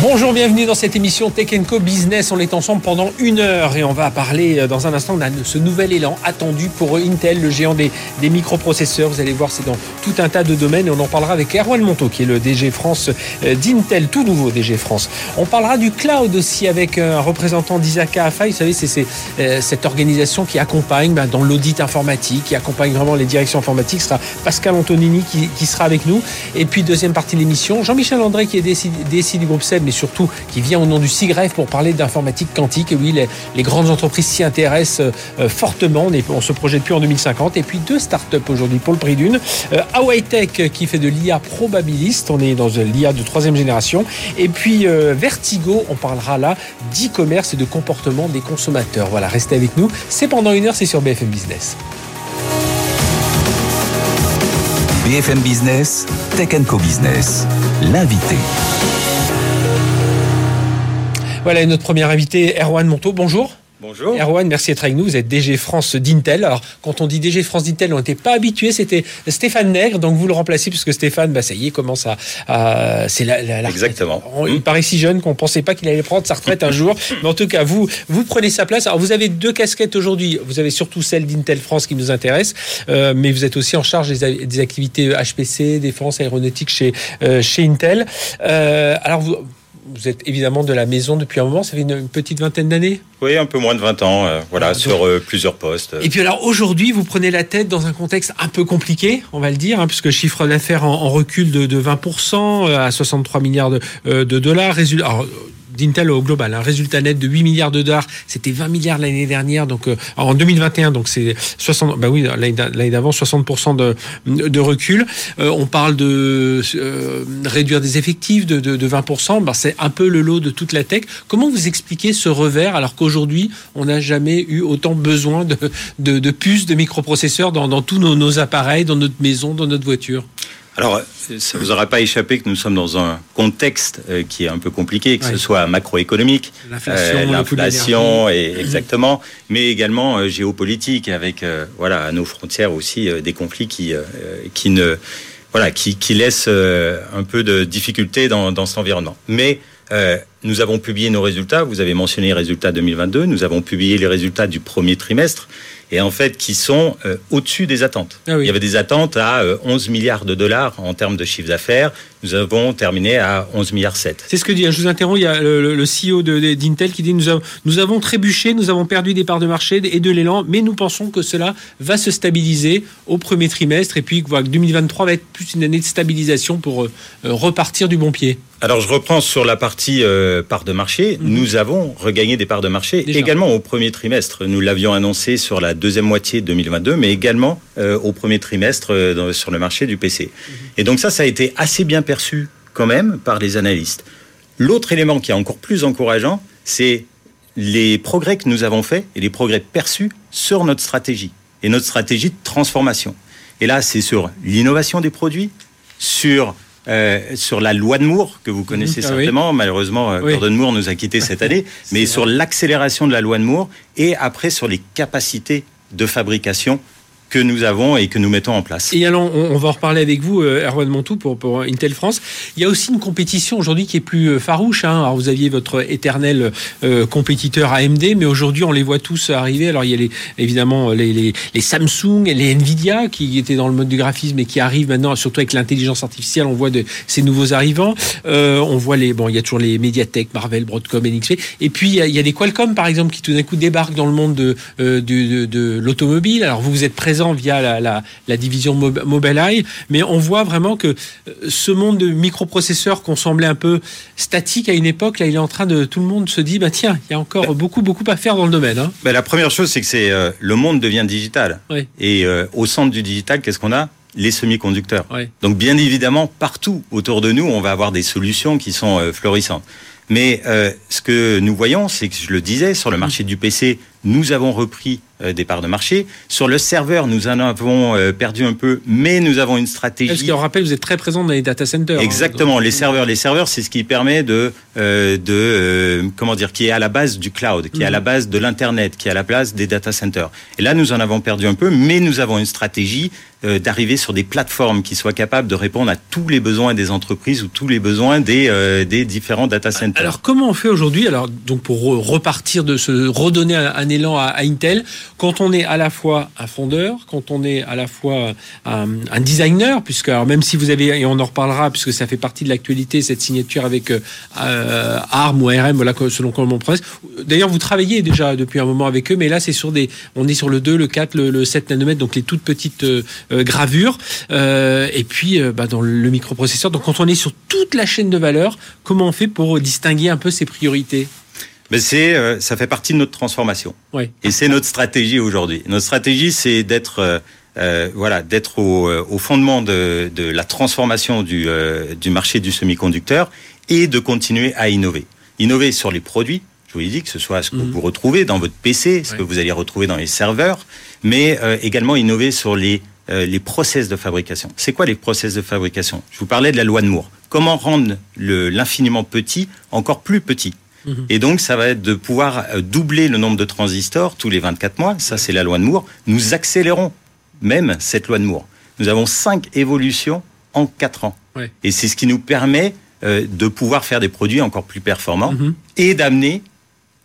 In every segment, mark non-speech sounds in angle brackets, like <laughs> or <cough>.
Bonjour, bienvenue dans cette émission Tech Co Business. On est ensemble pendant une heure et on va parler euh, dans un instant de ce nouvel élan attendu pour Intel, le géant des, microprocesseurs. Vous allez voir, c'est dans tout un tas de domaines et on en parlera avec Erwan Monto, qui est le DG France euh, d'Intel, tout nouveau DG France. On parlera du cloud aussi avec un représentant d'Isaac AFI. Vous savez, c'est euh, cette organisation qui accompagne ben, dans l'audit informatique, qui accompagne vraiment les directions informatiques. Ce sera Pascal Antonini qui, sera avec nous. Et puis, deuxième partie de l'émission, Jean-Michel André, qui est DSI, du groupe SEB, surtout qui vient au nom du SIGREF pour parler d'informatique quantique. Et oui, les, grandes entreprises s'y intéressent euh, fortement. On, se projette plus en 2050. Et puis deux startups aujourd'hui pour le prix d'une. Euh, Tech qui fait de l'IA probabiliste. On est dans l'IA de troisième génération. Et puis euh, Vertigo, on parlera là d'e-commerce et de comportement des consommateurs. Voilà, restez avec nous. C'est pendant une heure, c'est sur BFM Business. BFM Business, Tech Co Business, l'invité. Voilà notre premier invité, Erwan Monteau. Bonjour. Bonjour. Erwan, merci d'être avec nous. Vous êtes DG France d'Intel. Alors, quand on dit DG France d'Intel, on n'était pas habitué. C'était Stéphane Nègre, donc vous le remplacez puisque Stéphane, bah, ça y est, commence à. c'est la, la, Exactement. Il hmm. paraît si jeune qu'on ne pensait pas qu'il allait prendre sa retraite un jour. <laughs> Mais en tout cas, vous, vous prenez sa place. Alors, vous avez deux casquettes aujourd'hui. Vous avez surtout celle d'Intel France qui nous intéresse, euh, mais vous êtes aussi en charge des, activités HPC, défense, aéronautique chez, euh, chez Intel. Euh, alors, vous vous êtes évidemment de la maison depuis un moment, ça fait une, petite vingtaine d'années Oui, un peu moins de 20 ans, euh, voilà, sur euh, plusieurs postes. Et puis alors aujourd'hui, vous prenez la tête dans un contexte un peu compliqué, on va le dire, hein, puisque chiffre d'affaires en, recul de, 20% euh, à 63 milliards de, de dollars. Résultat, d'Intel au global. Un résultat net de 8 milliards de dollars, c'était 20 milliards l'année dernière, donc euh, en 2021, donc c'est 60, bah oui, l'année d'avant, 60% de, de recul. Euh, on parle de euh, réduire des effectifs de, de, 20%, bah, c'est un peu le lot de toute la tech. Comment vous expliquez ce revers alors qu'aujourd'hui, on n'a jamais eu autant besoin de, de, puces, de microprocesseurs dans, dans tous nos, nos appareils, dans notre maison, dans notre voiture? Alors, ça vous aura pas échapé que nous sommes dans un contexte euh, qui est un peu compliqué, que ce soit macroéconomique, l'inflation, euh, et exactement, mais également euh, géopolitique, avec voilà à nos frontières aussi des conflits qui qui ne voilà qui, qui laissent un peu de difficulté dans, dans cet environnement. Mais nous avons publié nos résultats. Vous avez mentionné les résultats 2022. Nous avons publié les résultats du premier trimestre et en fait qui sont euh, au-dessus des attentes. Ah Il y avait des attentes à 11 euh, milliards de dollars en termes de chiffre d'affaires. Nous avons terminé à 11 milliards 7. C'est ce que dit, je vous interromps, il y a le, CEO d'Intel qui dit nous avons, nous avons trébuché, nous avons perdu des parts de marché et de l'élan, mais nous pensons que cela va se stabiliser au premier trimestre et puis que 2023 va être plus une année de stabilisation pour euh, repartir du bon pied. Alors je reprends sur la partie euh, parts de marché. Mhm. Nous avons regagné des parts de marché également au premier trimestre. Nous l'avions annoncé sur la deuxième moitié 2022, mais également euh, au premier trimestre euh, sur le marché du PC. Mhm. Et donc ça, ça a été assez bien perçu quand même par les analystes. L'autre élément qui est encore plus encourageant, c'est les progrès que nous avons faits et les progrès perçus sur notre stratégie et notre stratégie de transformation. Et là, c'est sur l'innovation des produits, sur euh, sur la loi de Moore, que vous connaissez ah certainement. Malheureusement, euh, Gordon Moore nous a quittés cette <laughs> année. mais sur l'accélération de la loi de Moore et après sur les capacités de fabrication que nous avons et que nous mettons en place. Et alors, on, va en reparler avec vous, euh, Erwan Montou, pour, Intel France. Il y a aussi une compétition aujourd'hui qui est plus euh, farouche. Hein. Alors, vous aviez votre éternel euh, compétiteur AMD, mais aujourd'hui, on les voit tous arriver. Alors, il y a évidemment les, Samsung et les Nvidia qui étaient dans le mode du graphisme et qui arrivent maintenant, surtout avec l'intelligence artificielle. On voit de, ces nouveaux arrivants. on voit les, bon, il y a toujours les Mediatek, Marvel, Broadcom, NXP. Et puis, il y, a, des Qualcomm, par exemple, qui tout d'un coup débarquent dans le monde de, de, de, de l'automobile. Alors, vous, vous êtes présent via la, division Mobileye, mais on voit vraiment que euh, ce monde de microprocesseurs qu'on semblait un peu statique à une époque, là, il est en train de tout le monde se dit, bah tiens, il y a encore beaucoup beaucoup à faire dans le domaine. Hein. Bah, la première chose, c'est que c'est euh, le monde devient digital, et euh, au centre du digital, qu'est-ce qu'on a? Les semi-conducteurs. Donc bien évidemment, partout autour de nous, on va avoir des solutions qui sont florissantes. Mais ce que nous voyons, c'est que je le disais, sur le marché du PC, nous avons repris euh, des parts de marché. Sur le serveur, nous en avons euh, perdu un peu, mais nous avons une stratégie. Parce qu'on rappelle, vous êtes très présent dans les data centers. Hein, Exactement, les serveurs, les serveurs, c'est ce qui permet de, euh, de comment dire, qui est à la base du cloud, qui est à la mhm. base de l'internet, qui est à la base des data centers. Et là, nous en avons perdu un peu, mais nous avons une stratégie d'arriver sur des plateformes qui soient capables de répondre à tous les besoins des entreprises ou tous les besoins des, des différents data centers. Alors comment on fait aujourd'hui Alors donc pour repartir de se redonner un, élan à, Intel, quand on est à la fois un fondeur, quand on est à la fois un, designer, puisque alors même si vous avez, et on en reparlera, puisque ça fait partie de l'actualité, cette signature avec euh, ARM ou ARM, voilà, selon comment on presse. D'ailleurs, vous travaillez déjà depuis un moment avec eux, mais là, c'est sur des, on est sur le 2, le 4, le, 7 nanomètres, donc les toutes petites euh, euh, gravures. et puis, bah, dans le microprocesseur. Donc, quand on est sur toute la chaîne de valeur, comment on fait pour distinguer un peu ses priorités? Mais c'est, euh, ça fait partie de notre transformation. Et c'est notre stratégie aujourd'hui. Notre stratégie, c'est d'être, euh, euh, voilà, d'être au, au, fondement de, de, la transformation du, du marché du semi-conducteur et de continuer à innover. Innover sur les produits. Je vous l'ai dit que ce soit ce que mhm. vous retrouvez dans votre PC, ce que vous allez retrouver dans les serveurs, mais également innover sur les les process de fabrication. C'est quoi les process de fabrication? Je vous parlais de la loi de Moore. Comment rendre l'infiniment petit encore plus petit? Et donc, ça va être de pouvoir euh, doubler le nombre de transistors tous les 24 mois. Ça, c'est la loi de Moore. Nous accélérons même cette loi de Moore. Nous avons cinq évolutions en quatre ans. Et c'est ce qui nous permet euh, de pouvoir faire des produits encore plus performants mhm. et d'amener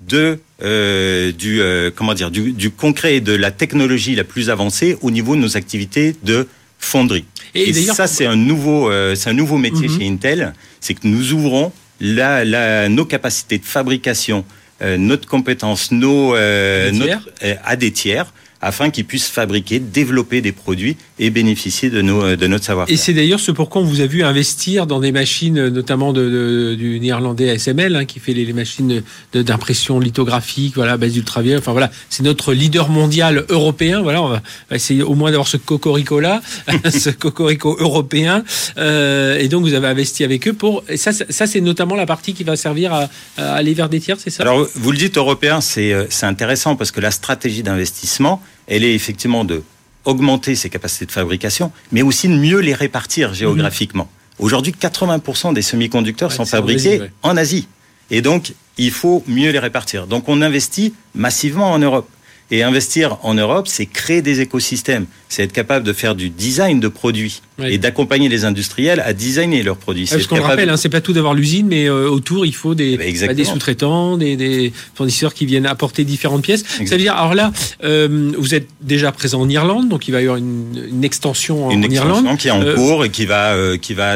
de euh, du comment dire du, concret et de la technologie la plus avancée au niveau de nos activités de fonderie. Et, ça c'est un nouveau c'est un nouveau métier mhm. chez Intel, c'est que nous ouvrons la, la, nos capacités de fabrication, euh, notre compétence, nos, euh, notre, euh, à des tiers afin qu'ils puissent fabriquer, développer des produits et bénéficier de, nos, de notre savoir-faire. Et c'est d'ailleurs ce pourquoi on vous a vu investir dans des machines, notamment de, du néerlandais ASML, hein, qui fait les, machines d'impression lithographique, voilà, base ultraviolet. Enfin voilà, c'est notre leader mondial européen. Voilà, on va, essayer au moins d'avoir ce cocorico là, <laughs> ce cocorico européen. Euh, et donc vous avez investi avec eux pour. Et ça, ça c'est notamment la partie qui va servir à, à aller vers des tiers, c'est ça? Alors vous le dites européen, c'est euh, intéressant parce que la stratégie d'investissement elle est effectivement de augmenter ses capacités de fabrication, mais aussi de mieux les répartir géographiquement. Mhm. Aujourd'hui, 80% des semi-conducteurs sont fabriqués en Asie. Et donc, il faut mieux les répartir. Donc, on investit massivement en Europe. Et investir en Europe, c'est créer des écosystèmes, c'est être capable de faire du design de produits et d'accompagner les industriels à designer leurs produits. C'est ce qu'on rappelle, hein, c'est pas tout d'avoir l'usine, mais euh, autour il faut des, eh ben, des sous-traitants, des, fournisseurs qui viennent apporter différentes pièces. Ça veut dire, alors là, euh, vous êtes déjà présent en Irlande, donc il va y avoir une, extension en, une extension qui est en euh, cours et qui va, qui va,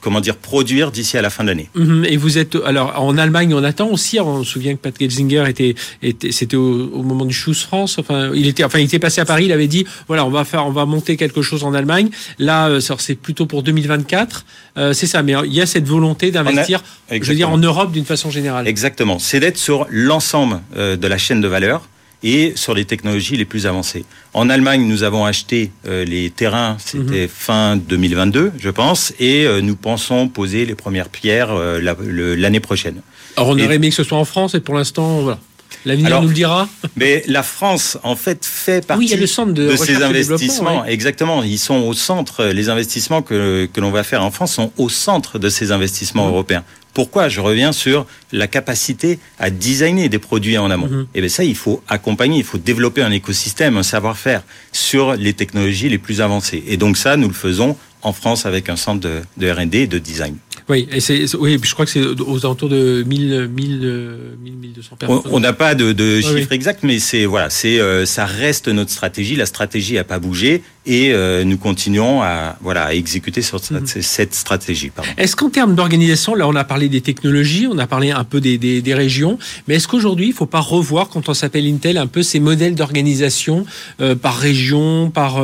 comment dire, produire d'ici à la fin de l'année. Mhm, et vous êtes, alors en Allemagne, on attend aussi. On se souvient que Pat Gelsinger était, était c'était au, moment du Choose France. Enfin, il était, enfin, il était passé à Paris. Il avait dit, voilà, on va faire, on va monter quelque chose en Allemagne. Là c'est plutôt pour 2024. Euh, c'est ça, mais il y a cette volonté d'investir, je veux dire, en Europe d'une façon générale. Exactement. C'est d'être sur l'ensemble euh, de la chaîne de valeur et sur les technologies les plus avancées. En Allemagne, nous avons acheté euh, les terrains, c'était mhm. fin 2022, je pense, et nous pensons poser les premières pierres l'année prochaine. Alors on aurait aimé que ce soit en France, et pour l'instant, voilà. L'avenir nous le dira. Mais la France, en fait, fait partie le centre de, ces investissements. Exactement. Ils sont au centre. Les investissements que, que l'on va faire en France sont au centre de ces investissements mmh. européens. Pourquoi Je reviens sur la capacité à designer des produits en amont. Mmh. Et eh bien ça, il faut accompagner, il faut développer un écosystème, un savoir-faire sur les technologies les plus avancées. Et donc ça, nous le faisons en France avec un centre de, de R&D et de design. Oui, et c'est, oui, je crois que c'est aux alentours de 1000, 1000, 1200 personnes. On n'a pas de, de chiffre exact, mais c'est voilà, c'est euh, ça reste notre stratégie. La stratégie n'a pas bougé et euh, nous continuons à voilà à exécuter sur mhm. cette stratégie. Est-ce qu'en termes d'organisation, là, on a parlé des technologies, on a parlé un peu des, des, des régions, mais est-ce qu'aujourd'hui, il ne faut pas revoir quand on s'appelle Intel un peu ces modèles d'organisation euh, par région, par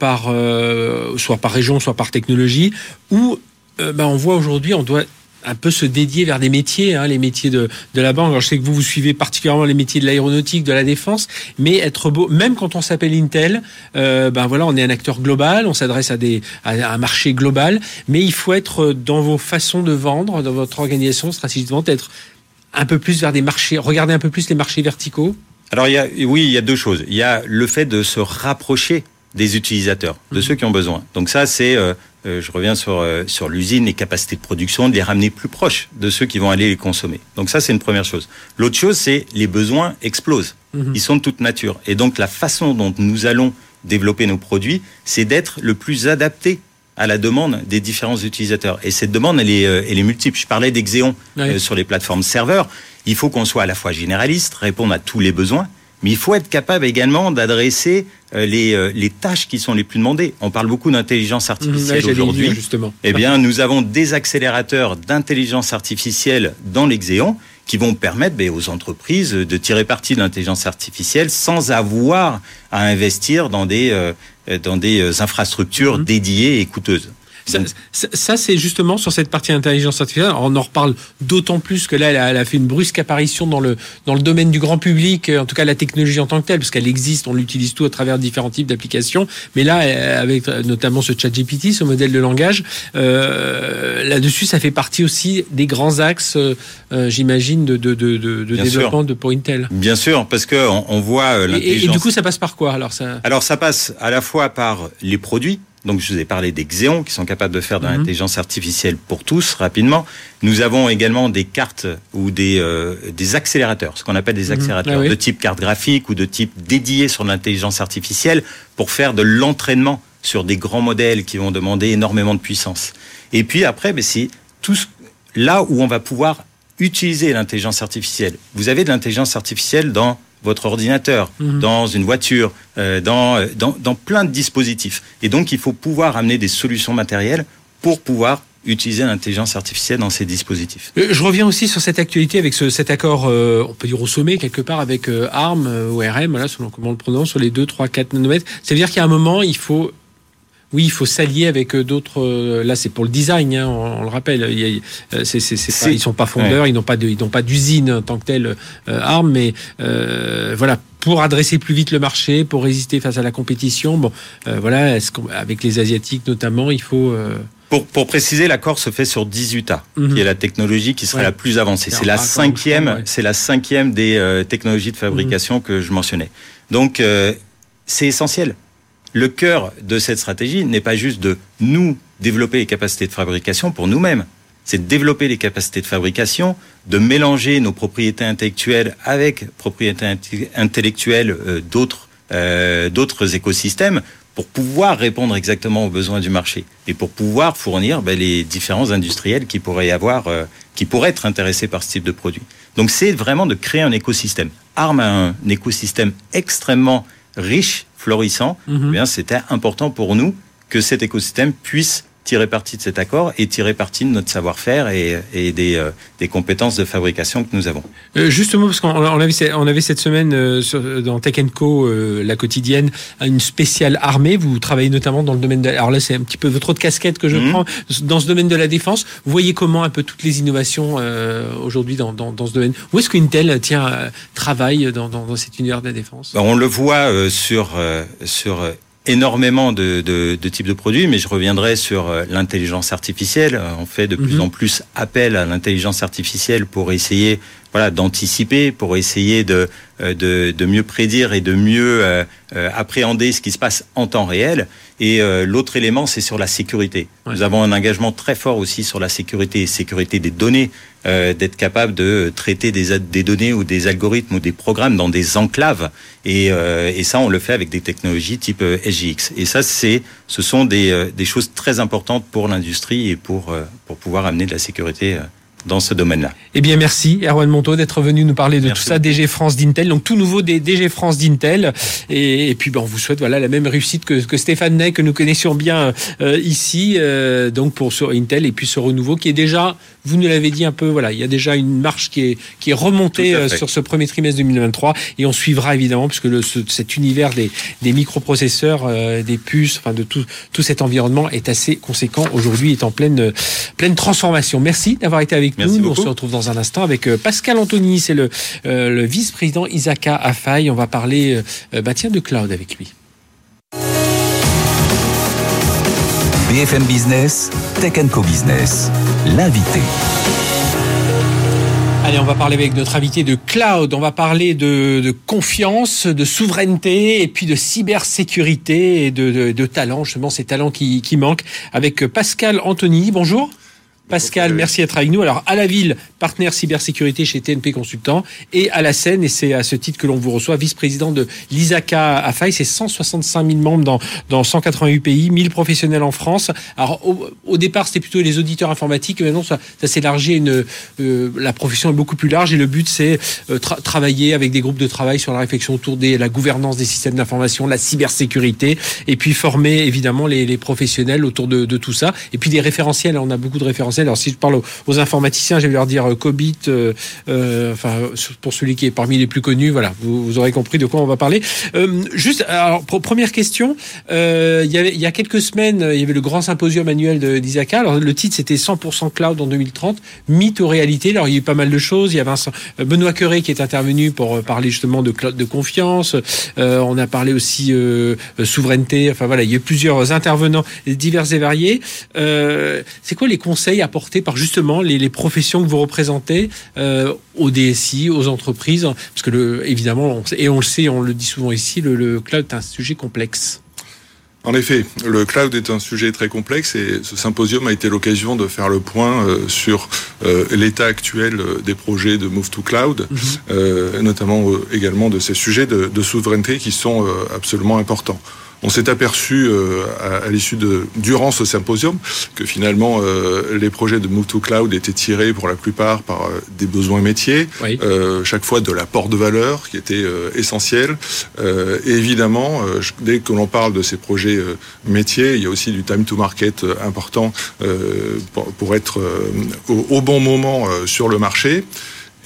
par soit par région, soit par technologie, ou euh, bah, on voit aujourd'hui, on doit un peu se dédier vers des métiers, hein, les métiers de, de la banque. Alors, je sais que vous, vous suivez particulièrement les métiers de l'aéronautique, de la défense, mais être beau, même quand on s'appelle Intel, euh, ben voilà, on est un acteur global, on s'adresse à, des, à un marché global, mais il faut être dans vos façons de vendre, dans votre organisation stratégiquement, être un peu plus vers des marchés, regarder un peu plus les marchés verticaux Alors il y a, oui, il y a deux choses. Il y a le fait de se rapprocher des utilisateurs, de mhm. ceux qui ont besoin. Donc ça, c'est, euh, euh, je reviens sur euh, sur l'usine, les capacités de production, de les ramener plus proches de ceux qui vont aller les consommer. Donc ça, c'est une première chose. L'autre chose, c'est les besoins explosent. Mhm. Ils sont de toute nature. Et donc la façon dont nous allons développer nos produits, c'est d'être le plus adapté à la demande des différents utilisateurs. Et cette demande, elle est, elle est multiple. Je parlais d'Exéon sur les plateformes serveurs. Il faut qu'on soit à la fois généraliste, répondre à tous les besoins, mais il faut être capable également d'adresser euh, les, euh, les tâches qui sont les plus demandées. On parle beaucoup d'intelligence artificielle aujourd'hui. Justement. Eh bien, nous avons des accélérateurs d'intelligence artificielle dans l'Exéon qui vont permettre ben, aux entreprises de tirer parti de l'intelligence artificielle sans avoir à investir dans des, euh, dans des infrastructures mhm. dédiées et coûteuses. Ça, c'est justement sur cette partie intelligence artificielle. on en reparle d'autant plus que là, elle a, fait une brusque apparition dans le, dans le domaine du grand public, en tout cas la technologie en tant que telle, parce qu'elle existe, on l'utilise tout à travers différents types d'applications. Mais là, euh, avec notamment ce chat GPT, ce modèle de langage, euh, là-dessus, ça fait partie aussi des grands axes, euh, j'imagine, de, de, de, de développement de pour Intel. Bien sûr, parce qu'on on voit l'intelligence. Et, et, du coup, ça passe par quoi alors ça? Alors ça passe à la fois par les produits donc je vous ai parlé des Xéons qui sont capables de faire de mhm. l'intelligence artificielle pour tous rapidement. Nous avons également des cartes ou des, euh, des accélérateurs, ce qu'on appelle des mhm. accélérateurs ah de type carte graphique ou de type dédié sur l'intelligence artificielle pour faire de l'entraînement sur des grands modèles qui vont demander énormément de puissance. Et puis après, ben, c'est tout là où on va pouvoir utiliser l'intelligence artificielle. Vous avez de l'intelligence artificielle dans votre ordinateur, mhm. dans une voiture, euh, dans, dans, dans plein de dispositifs. Et donc, il faut pouvoir amener des solutions matérielles pour pouvoir utiliser l'intelligence artificielle dans ces dispositifs. Euh, je reviens aussi sur cette actualité avec ce, cet accord, euh, on peut dire au sommet quelque part avec ARM ou RM, voilà, selon comment on le prononce, sur les 2, 3, 4 nanomètres. Ça veut dire qu'à un moment, il faut oui, il faut s'allier avec euh, d'autres. Euh, là, c'est pour le design, hein, on, le rappelle. Il euh, ils sont pas fondeurs, ils n'ont pas de, ils n'ont pas d'usine en tant que telle euh, mais voilà, pour adresser plus vite le marché, pour résister face à la compétition. Bon, voilà, est-ce avec les asiatiques notamment, il faut. Pour, pour, préciser, l'accord se fait sur 18A, mhm. qui est la technologie qui serait la plus avancée. C'est la cinquième, c'est la cinquième des technologies de fabrication mhm. que je mentionnais. Donc, c'est essentiel le cœur de cette stratégie n'est pas juste de nous développer les capacités de fabrication pour nous-mêmes. C'est de développer les capacités de fabrication, de mélanger nos propriétés intellectuelles avec propriétés intellectuelles euh, d'autres euh, d'autres écosystèmes pour pouvoir répondre exactement aux besoins du marché et pour pouvoir fournir ben, les différents industriels qui pourraient avoir, euh, qui pourraient être intéressés par ce type de produit. Donc c'est vraiment de créer un écosystème. ARM a un écosystème extrêmement riche, florissant, mhm. eh c'était important pour nous que cet écosystème puisse tirer parti de cet accord et tirer parti de notre savoir-faire et, des, euh, des, compétences de fabrication que nous avons. Euh, justement, parce qu'on avait, on avait cette semaine euh, dans Tech Co, la quotidienne, une spéciale armée. Vous travaillez notamment dans le domaine de... Alors là, c'est un petit peu votre autre casquette que je mhm. prends. Dans ce domaine de la défense, vous voyez comment un peu toutes les innovations aujourd'hui dans, dans, dans, ce domaine? Où est-ce qu'Intel tient, travaille dans, dans, cet univers de la défense? On le voit sur, sur énormément de, de, de, types de produits, mais je reviendrai sur euh, l'intelligence artificielle. On fait de plus mhm. en plus appel à l'intelligence artificielle pour essayer voilà, d'anticiper, pour essayer de, euh, de, de, mieux prédire et de mieux euh, appréhender ce qui se passe en temps réel. Et l'autre élément, c'est sur la sécurité. Nous avons un engagement très fort aussi sur la sécurité, sécurité des données, euh, d'être capable de traiter des, des, données ou des algorithmes ou des programmes dans des enclaves. Et, euh, et ça, on le fait avec des technologies type euh, SGX. Et ça, c'est, ce sont des, des choses très importantes pour l'industrie et pour, pour pouvoir amener de la sécurité dans ce domaine-là. Eh bien, merci Erwan Monteau d'être venu nous parler de tout ça, DG France d'Intel, donc tout nouveau des DG France d'Intel. Et, puis, ben, on vous souhaite voilà la même réussite que, que Stéphane Ney, que nous connaissions bien euh, ici, euh, donc pour sur Intel et puis ce renouveau qui est déjà, vous nous l'avez dit un peu, voilà, il y a déjà une marche qui est qui est remontée euh, sur ce premier trimestre 2023 et on suivra évidemment puisque le, cet univers des, des microprocesseurs, des puces, enfin de tout tout cet environnement est assez conséquent aujourd'hui, est en pleine pleine transformation. Merci d'avoir été avec nous. On se retrouve dans un instant avec euh, Pascal Anthony, c'est le, euh, le vice-président Isaka Afai. On va parler euh, bah tiens, de cloud avec lui. BFM Business, Tech Co Business, l'invité. Allez, on va parler avec notre invité de cloud, on va parler de, confiance, de souveraineté et puis de cybersécurité et de, de, talent, justement ces talents qui, qui manquent, avec Pascal Anthony. Bonjour. Pascal, merci d'être avec nous. Alors, à la ville, partenaire cybersécurité chez TNP Consultant, et à la Seine, et c'est à ce titre que l'on vous reçoit, vice-président de l'ISACA à Faille. C'est 165 000 membres dans, dans 188 pays, 1000 professionnels en France. Alors, au, départ, c'était plutôt les auditeurs informatiques. Maintenant, ça, ça s'élargit. Une, euh, la profession est beaucoup plus large et le but, c'est euh, travailler avec des groupes de travail sur la réflexion autour de la gouvernance des systèmes d'information, la cybersécurité, et puis former évidemment les, professionnels autour de, de tout ça. Et puis des référentiels. On a beaucoup de référentiels alors si je parle aux, informaticiens, je vais leur dire euh, COBIT, euh, euh, enfin pour celui qui est parmi les plus connus, voilà, vous, aurez compris de quoi on va parler. juste, alors première question, il, y a quelques semaines, il y avait le grand symposium annuel d'Isaka. Alors le titre c'était 100% cloud en 2030, mythe ou réalité? Alors il y a eu pas mal de choses. Il y avait Benoît Curé qui est intervenu pour parler justement de cloud de confiance. on a parlé aussi souveraineté. Enfin voilà, il y a eu plusieurs intervenants divers et variés. c'est quoi les conseils à apporté par justement les, professions que vous représentez euh, aux DSI, aux entreprises Parce que le, évidemment, et on le sait, on le dit souvent ici, le, cloud est un sujet complexe. En effet, le cloud est un sujet très complexe et ce symposium a été l'occasion de faire le point euh, sur euh, l'état actuel des projets de Move to Cloud, mhm. notamment également de ces sujets de souveraineté qui sont absolument importants. On s'est aperçu euh, à, l'issue de durant ce symposium que finalement euh, les projets de Move to Cloud étaient tirés pour la plupart par euh, des besoins métiers, chaque fois de l'apport de valeur qui était essentiel. et évidemment, dès que l'on parle de ces projets métiers, il y a aussi du time to market important pour, être au, bon moment sur le marché.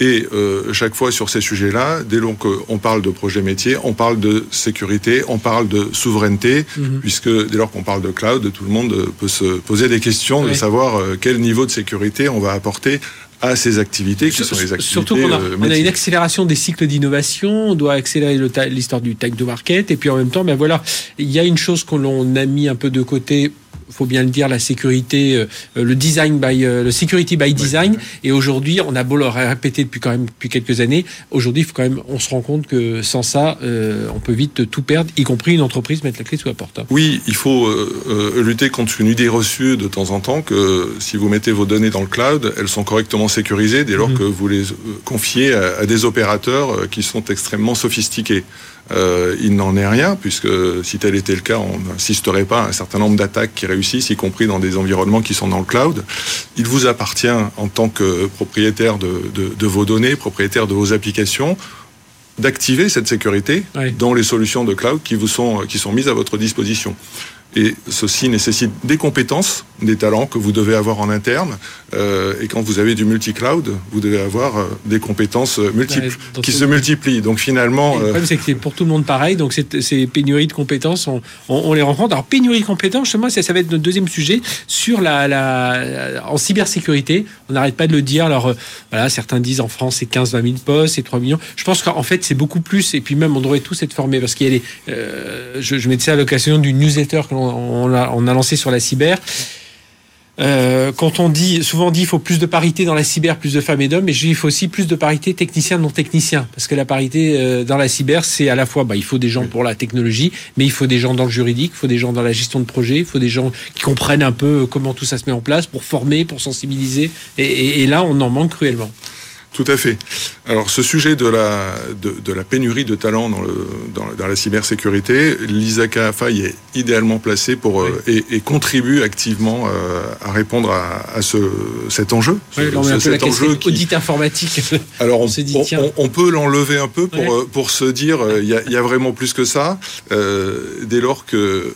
Et euh, chaque fois sur ces sujets-là, dès lors qu'on parle de projet métier, on parle de sécurité, on parle de souveraineté, mhm. puisque dès lors qu'on parle de cloud, tout le monde peut se poser des questions de savoir euh, quel niveau de sécurité on va apporter à ces activités qui sont les activités Surtout qu'on a, euh, on a, une accélération des cycles d'innovation, on doit accélérer l'histoire du time to market, et puis en même temps, ben voilà, il y a une chose qu'on a mis un peu de côté faut bien le dire, la sécurité, euh, le design by, euh, le security by design. Et aujourd'hui, on a beau le répéter depuis quand même depuis quelques années. Aujourd'hui, il faut quand même, on se rend compte que sans ça, euh, on peut vite tout perdre, y compris une entreprise mettre la clé sous la porte. Hein. Oui, il faut lutter contre une idée reçue de temps en temps que si vous mettez vos données dans le cloud, elles sont correctement sécurisées dès lors mmh. que vous les confiez à des opérateurs qui sont extrêmement sophistiqués. Euh, il n'en est rien, puisque si tel était le cas, on n'insisterait pas à un certain nombre d'attaques qui réussissent, y compris dans des environnements qui sont dans le cloud. Il vous appartient, en tant que propriétaire de, vos données, propriétaire de vos applications, d'activer cette sécurité dans les solutions de cloud qui vous sont, qui sont mises à votre disposition. Et ceci nécessite des compétences, des talents que vous devez avoir en interne. Euh, et quand vous avez du multi-cloud, vous devez avoir euh, des compétences euh, multiples qui se multiplient. Donc finalement, le problème c'est que c'est pour tout le monde pareil. Donc ces pénuries de compétences, on, on, les rencontre. Alors pénurie de compétences, justement, ça, ça va être notre deuxième sujet sur la, la en cybersécurité. On n'arrête pas de le dire. Alors voilà, certains disent en France c'est 15-20 000 postes, c'est 3 millions. Je pense qu'en fait c'est beaucoup plus. Et puis même on devrait tous être formés parce qu'il y a les. je, je mettais ça à l'occasion d'une newsletter que on, a, lancé sur la cyber. Euh, quand on dit, souvent dit, il faut plus de parité dans la cyber, plus de femmes et d'hommes, mais il faut aussi plus de parité technicien non technicien, parce que la parité euh, dans la cyber, c'est à la fois, bah, il faut des gens pour la technologie, mais il faut des gens dans le juridique, il faut des gens dans la gestion de projet, il faut des gens qui comprennent un peu comment tout ça se met en place, pour former, pour sensibiliser, et là, on en manque cruellement. Tout à fait. Alors ce sujet de la, de, la pénurie de talents dans, le, dans, la cybersécurité, l'ISACA AFAI est idéalement placé pour, euh, et, contribue activement euh, à répondre à, ce, cet enjeu. Oui, ce, cet enjeu qui... audit informatique. Alors on, on, on, peut l'enlever un peu pour, euh, pour se dire il y, a, y, a, vraiment plus que ça. dès lors que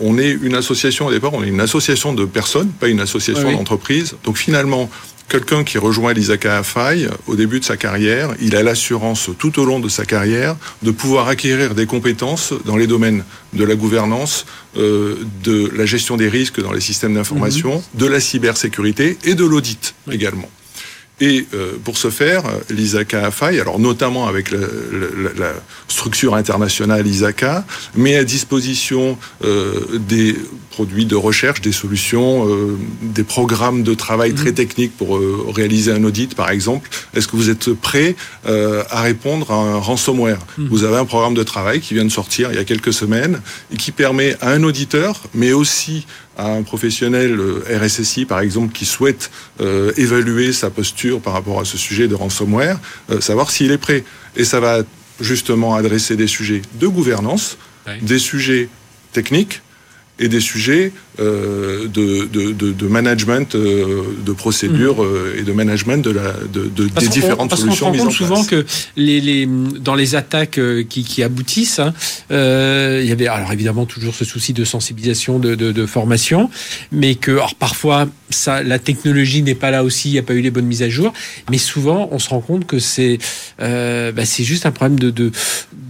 on est une association au départ, on est une association de personnes, pas une association d'entreprises. Donc finalement, quelqu'un qui rejoint l'Isaka Afai au début de sa carrière, il a l'assurance tout au long de sa carrière de pouvoir acquérir des compétences dans les domaines de la gouvernance, euh, de la gestion des risques dans les systèmes d'information, mhm. de la cybersécurité et de l'audit également. Et euh, pour ce faire, l'ISACA a faille, alors notamment avec la, la, structure internationale ISACA, met à disposition euh, des produits de recherche, des solutions, euh, des programmes de travail très mhm. techniques pour euh, réaliser un audit, par exemple. Est-ce que vous êtes prêt euh, à répondre à un ransomware? Mhm. Vous avez un programme de travail qui vient de sortir il y a quelques semaines et qui permet à un auditeur, mais aussi à un professionnel RSSI, par exemple, qui souhaite évaluer sa posture par rapport à ce sujet de ransomware, savoir s'il est prêt. Et ça va justement adresser des sujets de gouvernance, des sujets techniques, et des sujets euh, de, de, de, de, management euh, de procédures mmh. euh, et de management de la, de, des différentes solutions mises en place. souvent que les, les, dans les attaques euh, qui, qui aboutissent, hein, euh, il y avait alors évidemment toujours ce souci de sensibilisation, de, de, de formation, mais que alors, parfois ça, la technologie n'est pas là aussi, il n'y a pas eu les bonnes mises à jour, mais souvent on se rend compte que c'est euh, bah, c'est juste un problème de, de,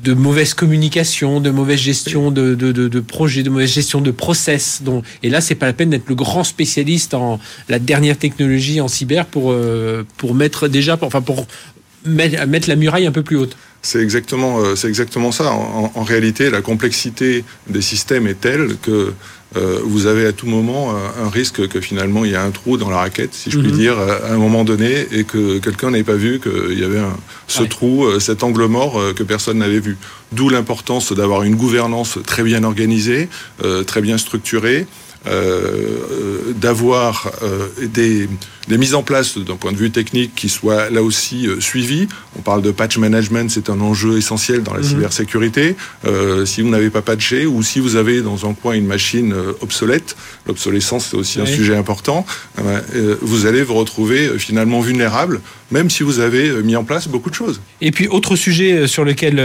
de mauvaise communication, de mauvaise gestion de, de, de, de projets, de mauvaise gestion de process. Donc, et là, c'est pas la peine d'être le grand spécialiste en la dernière technologie en cyber pour, euh, pour mettre déjà, pour, enfin pour mettre la muraille un peu plus haute. C'est exactement, euh, c'est exactement ça. En, réalité, la complexité des systèmes est telle que euh, vous avez à tout moment un, risque que finalement il y a un trou dans la raquette, si je puis mhm. dire, à un moment donné, et que quelqu'un n'ait pas vu qu'il y avait un, ce trou, cet angle mort que personne n'avait vu. D'où l'importance d'avoir une gouvernance très bien organisée, très bien structurée. Euh, d'avoir euh, des, des, mises en place d'un point de vue technique qui soient là aussi euh, suivies. On parle de patch management, c'est un enjeu essentiel dans la mhm. cybersécurité. si vous n'avez pas patché ou si vous avez dans un coin une machine obsolète, l'obsolescence c'est aussi un sujet important, vous allez vous retrouver finalement vulnérable, même si vous avez mis en place beaucoup de choses. Et puis autre sujet sur lequel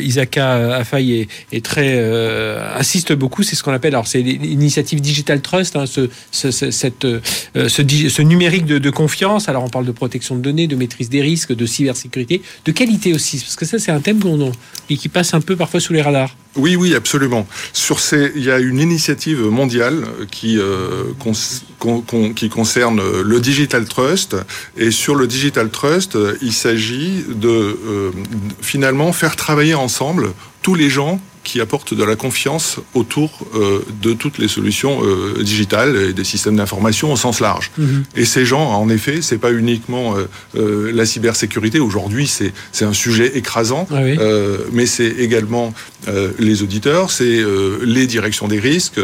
Isaka Afay est, est très insiste beaucoup, c'est ce qu'on appelle alors c'est l'initiative Digital Trust, hein, ce, cette, euh, ce, numérique de, confiance. Alors on parle de protection de données, de maîtrise des risques, de cybersécurité, de qualité aussi, parce que ça c'est un thème qu'on, et qui passe un peu parfois sous les radars. Oui, oui, absolument. Sur ces, il y a une initiative mondiale qui, euh, qui concerne le Digital Trust. Et sur le Digital Trust, il s'agit de euh, finalement faire travailler ensemble tous les gens qui apporte de la confiance autour euh, de toutes les solutions euh, digitales et des systèmes d'information au sens large. Mhm. Et ces gens, en effet, c'est pas uniquement euh, la cybersécurité. Aujourd'hui, c'est c'est un sujet écrasant, ah mais c'est également les auditeurs, c'est les directions des risques,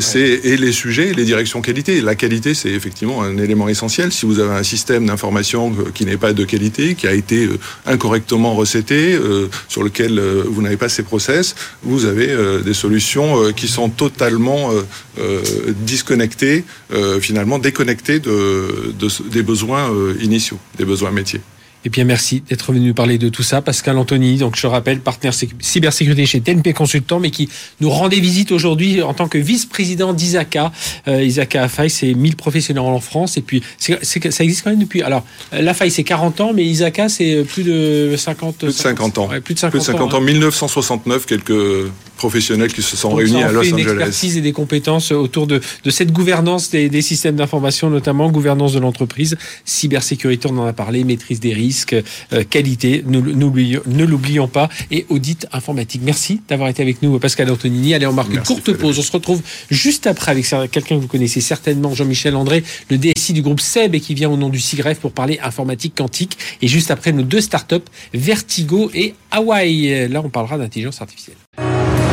c'est et les sujets, les directions qualité. La qualité, c'est effectivement un élément essentiel. Si vous avez un système d'information qui n'est pas de qualité, qui a été incorrectement recetté, sur lequel vous n'avez pas ces procédures vous avez euh, des solutions euh, qui sont totalement euh, disconnectées, finalement déconnectées de, des besoins initiaux, des besoins métiers. Et bien, merci d'être venu nous parler de tout ça. Pascal Anthony, donc je rappelle, partenaire cybersécurité chez TNP Consultant, mais qui nous rendait visite aujourd'hui en tant que vice-président d'ISACA. Euh, ISACA AFAI, c'est 1000 professionnels en France. Et puis, ça existe quand même depuis. Alors, l'AFAI, c'est 40 ans, mais ISACA, c'est plus de 50, plus de 50 ans. plus de 50, plus de 50 ans. 1969, hein. quelques professionnels qui se sont réunis à Los Angeles. une expertise et des compétences autour de, de cette gouvernance des, des systèmes d'information, notamment gouvernance de l'entreprise, cybersécurité, on en a parlé, maîtrise des risques euh, qualité, ne l'oublions pas, et audit informatique. Merci d'avoir été avec nous, Pascal Antonini. Allez, on marque une courte pause. On se retrouve juste après avec quelqu'un que vous connaissez certainement, Jean-Michel André, le DSI du groupe SEB et qui vient au nom du SIGREF pour parler informatique quantique. Et juste après, nos deux startups, Vertigo et Hawaii. Là, on parlera d'intelligence artificielle.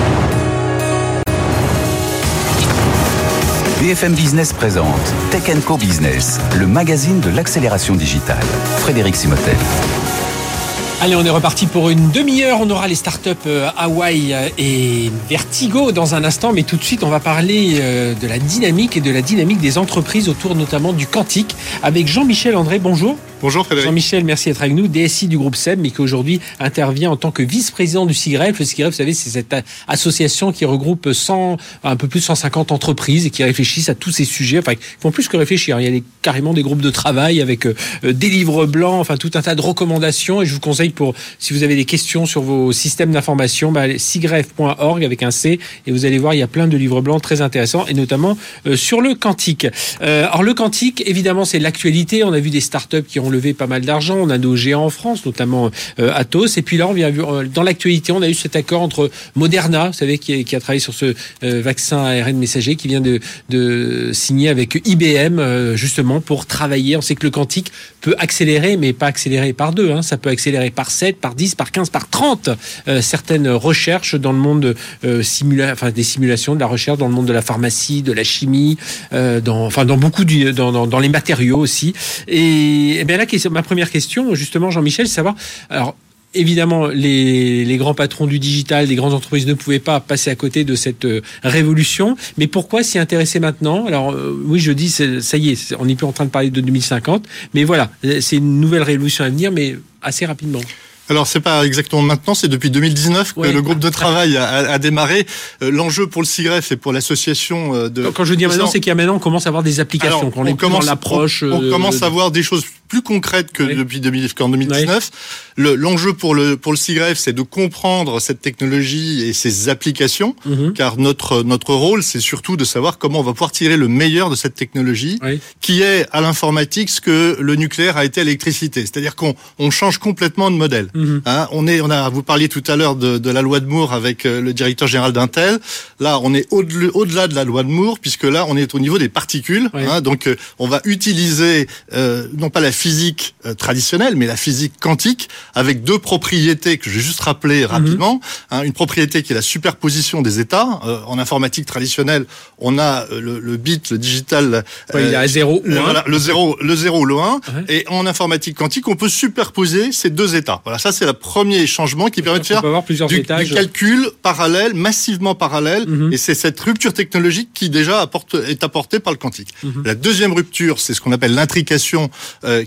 BFM Business présente Tech Co Business, le magazine de l'accélération digitale. Frédéric Simotel. Allez, on est reparti pour une demi-heure. On aura les startups euh, Hawaii et Vertigo dans un instant, mais tout de suite, on va parler euh, de la dynamique et de la dynamique des entreprises autour notamment du quantique avec Jean-Michel André. Bonjour. Bonjour Frédéric. Jean-Michel, merci d'être avec nous, DSI du groupe SEB, mais qui aujourd'hui intervient en tant que vice-président du SIGREF. Le SIGREF, vous savez, c'est cette association qui regroupe 100, un peu plus de 150 entreprises et qui réfléchissent à tous ces sujets. Enfin, ils font plus que réfléchir. Il y a carrément des groupes de travail avec euh, des livres blancs, enfin tout un tas de recommandations. Et je vous conseille pour, si vous avez des questions sur vos systèmes d'information, bah, sigref.org avec un C et vous allez voir, il y a plein de livres blancs très intéressants et notamment euh, sur le quantique. Euh, alors le quantique, évidemment, c'est l'actualité. On a vu des startups qui ont levé pas mal d'argent. On a nos géants en France, notamment euh, Atos. Et puis là, on vient euh, dans l'actualité, on a eu cet accord entre Moderna, vous savez, qui, qui a travaillé sur ce euh, vaccin ARN messager, qui vient de, de signer avec IBM justement pour travailler. On sait que le quantique peut accélérer, mais pas accélérer par deux. Hein. Ça peut accélérer par 7, par 10, par 15, par 30 certaines recherches dans le monde simula enfin, des simulations, de la recherche dans le monde de la pharmacie, de la chimie, dans, enfin, dans beaucoup du, dans, dans, les matériaux aussi. Et, et bien là, ma première question, justement, Jean-Michel, c'est savoir. Alors, Évidemment, les, les, grands patrons du digital, les grandes entreprises ne pouvaient pas passer à côté de cette euh, révolution. Mais pourquoi s'y intéresser maintenant? Alors euh, oui, je dis, ça y est, on n'est plus en train de parler de 2050. Mais voilà, c'est une nouvelle révolution à venir, mais assez rapidement. Alors c'est pas exactement maintenant, c'est depuis 2019 que le groupe de travail a, a démarré. Euh, l'enjeu pour le CIGREF et pour l'association de... Quand je dis maintenant, c'est qu'il y a maintenant, on commence à avoir des applications. on, commence, l'approche. On, commence à avoir des choses plus concrète que depuis 2000, qu'en 2019. L'enjeu pour le pour le CIGREF, c'est de comprendre cette technologie et ses applications, mhm. car notre notre rôle, c'est surtout de savoir comment on va pouvoir tirer le meilleur de cette technologie, qui est à l'informatique ce que le nucléaire a été à l'électricité. C'est-à-dire qu'on on change complètement de modèle. Mhm. Hein, on est on a vous parliez tout à l'heure de, de la loi de Moore avec euh, le directeur général d'Intel. Là, on est au-delà de la loi de Moore, puisque là, on est au niveau des particules. Hein, donc, euh, on va utiliser euh, non pas la physique euh, traditionnelle, mais la physique quantique, avec deux propriétés que je vais juste rappeler mhm. rapidement. Hein, une propriété qui est la superposition des états. Euh, en informatique traditionnelle, on a euh, le, bit, le digital. il y a 0 le, voilà, le 0, le 0 le 1. Et en informatique quantique, on peut superposer ces deux états. Voilà, ça c'est le premier changement qui permet de faire du, calcul parallèle, massivement parallèle. Mhm. Et c'est cette rupture technologique qui déjà apporte, est apportée par le quantique. Mhm. La deuxième rupture, c'est ce qu'on appelle l'intrication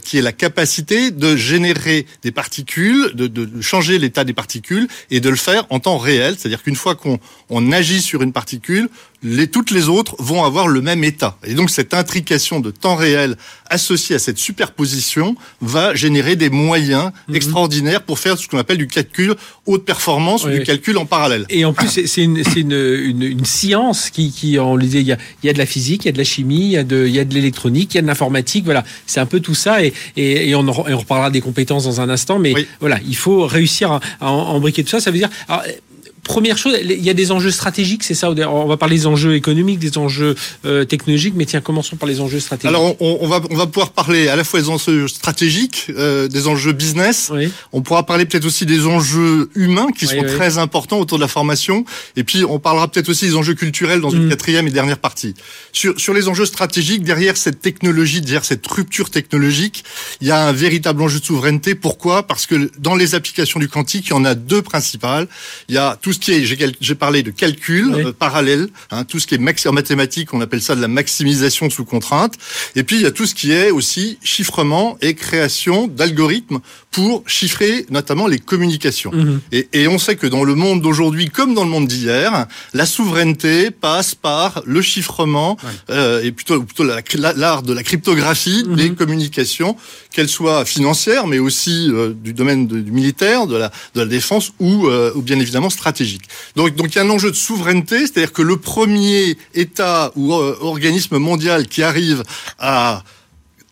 qui est la capacité de générer des particules, de, de changer l'état des particules et de le faire en temps réel. C'est-à-dire qu'une fois qu'on on agit sur une particule, les, toutes les autres vont avoir le même état. Et donc cette intrication de temps réel associée à cette superposition va générer des moyens mhm. extraordinaires pour faire ce qu'on appelle du calcul haute performance ou du calcul en parallèle. Et en plus, c'est une, une, une, une, science qui, qui on le disait, il y, a, il y a de la physique, il y a de la chimie, il y a de, il y a de l'électronique, il y a de l'informatique. Voilà, c'est un peu tout ça. Et, et, et on, on, reparlera des compétences dans un instant. Mais voilà, il faut réussir à, à embriquer tout ça. Ça veut dire... Alors, Première chose, il y a des enjeux stratégiques, c'est ça On va parler des enjeux économiques, des enjeux euh, technologiques, mais tiens, commençons par les enjeux stratégiques. Alors, on, va, on va pouvoir parler à la fois des enjeux stratégiques, euh, des enjeux business. On pourra parler peut-être aussi des enjeux humains qui sont très importants autour de la formation. Et puis, on parlera peut-être aussi des enjeux culturels dans une mm. quatrième et dernière partie. Sur, sur les enjeux stratégiques, derrière cette technologie, derrière cette rupture technologique, il y a un véritable enjeu de souveraineté. Pourquoi? Parce que dans les applications du quantique, il y en a deux principales. Il y a tout ce est, j'ai parlé de calcul euh, parallèle, hein, tout ce qui est en mathématiques, on appelle ça de la maximisation sous contrainte. Et puis il y a tout ce qui est aussi chiffrement et création d'algorithmes pour chiffrer notamment les communications. Mhm. Et, et, on sait que dans le monde d'aujourd'hui, comme dans le monde d'hier, la souveraineté passe par le chiffrement euh, et plutôt, plutôt l'art de la cryptographie mhm. des communications, qu'elles soient financières, mais aussi euh, du domaine du militaire, de la, de la défense ou, euh, ou bien évidemment stratégique. Donc, donc il y a un enjeu de souveraineté, c'est-à-dire que le premier État ou euh, organisme mondial qui arrive à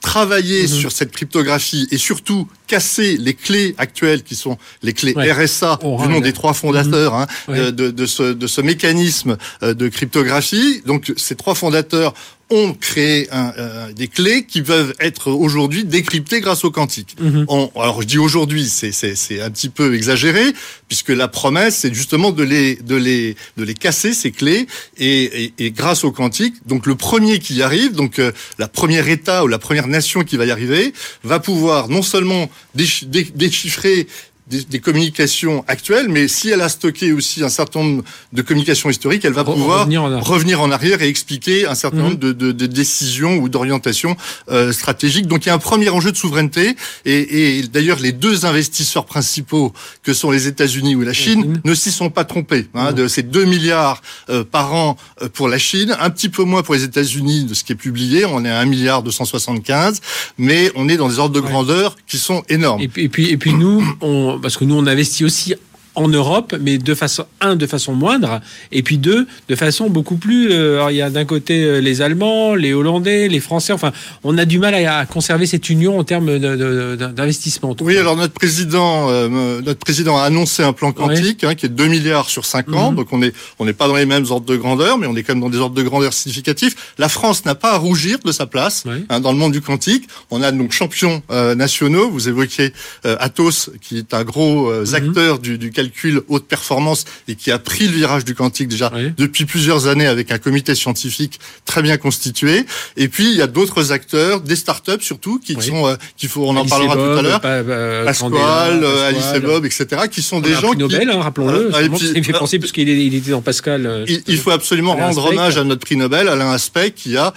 travailler mhm. sur cette cryptographie et surtout casser les clés actuelles qui sont les clés RSA du nom des trois fondateurs mhm. hein, de, de, ce, de ce mécanisme euh, de cryptographie. Donc ces trois fondateurs ont créé un, euh, des clés qui peuvent être aujourd'hui décryptées grâce au quantique. Mhm. alors je dis aujourd'hui, c'est un petit peu exagéré, puisque la promesse, c'est justement de les, de, les, de les casser, ces clés, et, et, et, grâce au quantique, donc le premier qui y arrive, donc euh, la première État ou la première nation qui va y arriver, va pouvoir non seulement déchiffrer des, communications actuelles, mais si elle a stocké aussi un certain nombre de communications historiques, elle va pouvoir revenir en, arrière et expliquer un certain nombre mhm. de, décisions ou d'orientations euh, stratégiques. Donc il y a un premier enjeu de souveraineté, et, d'ailleurs les deux investisseurs principaux que sont les États-Unis ou la Chine ne s'y sont pas trompés. Hein, de ces 2 milliards euh, par an euh, pour la Chine, un petit peu moins pour les États-Unis de ce qui est publié, on est à 1 milliard 275, mais on est dans des ordres de grandeur qui sont énormes. Et puis, et puis, et puis nous, on, parce que nous, on investit aussi en Europe, mais de façon un de façon moindre, et puis deux de façon beaucoup plus. Euh, alors il y a d'un côté euh, les Allemands, les Hollandais, les Français. Enfin, on a du mal à, conserver cette union en termes d'investissement. Oui, alors notre président, euh, notre président a annoncé un plan quantique hein, qui est 2 milliards sur 5 ans. Mhm. Donc on est on n'est pas dans les mêmes ordres de grandeur, mais on est quand même dans des ordres de grandeur significatifs. La France n'a pas à rougir de sa place hein, dans le monde du quantique. On a donc champions nationaux. Vous évoquiez Atos, qui est un gros mhm. acteur du, du calcul haute performance et qui a pris le virage du quantique déjà depuis plusieurs années avec un comité scientifique très bien constitué. Et puis il y a d'autres acteurs, des startups surtout, qui sont, euh, qu'il faut, on en parlera tout à l'heure, euh, Pascal, euh, Alice et Bob, etc., qui sont des gens Nobel, qui... Hein, rappelons-le. Ah, il me fait penser parce qu'il il était dans Pascal. il, faut absolument rendre hommage à notre prix Nobel, Alain Aspect, qui a,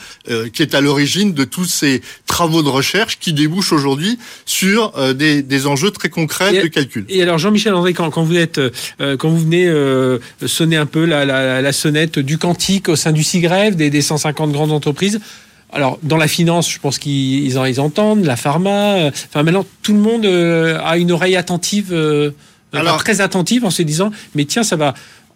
qui est à l'origine de tous ces travaux de recherche qui débouchent aujourd'hui sur des, des enjeux très concrets de calcul. Et alors Jean-Michel André, quand, quand vous euh, euh, quand vous venez euh, sonner un peu la, sonnette du quantique au sein du CIGREF, des, des 150 grandes entreprises. Alors, dans la finance, je pense qu'ils ils entendent, la pharma. enfin, maintenant, tout le monde a une oreille attentive, alors, très attentive en se disant, mais tiens, ça va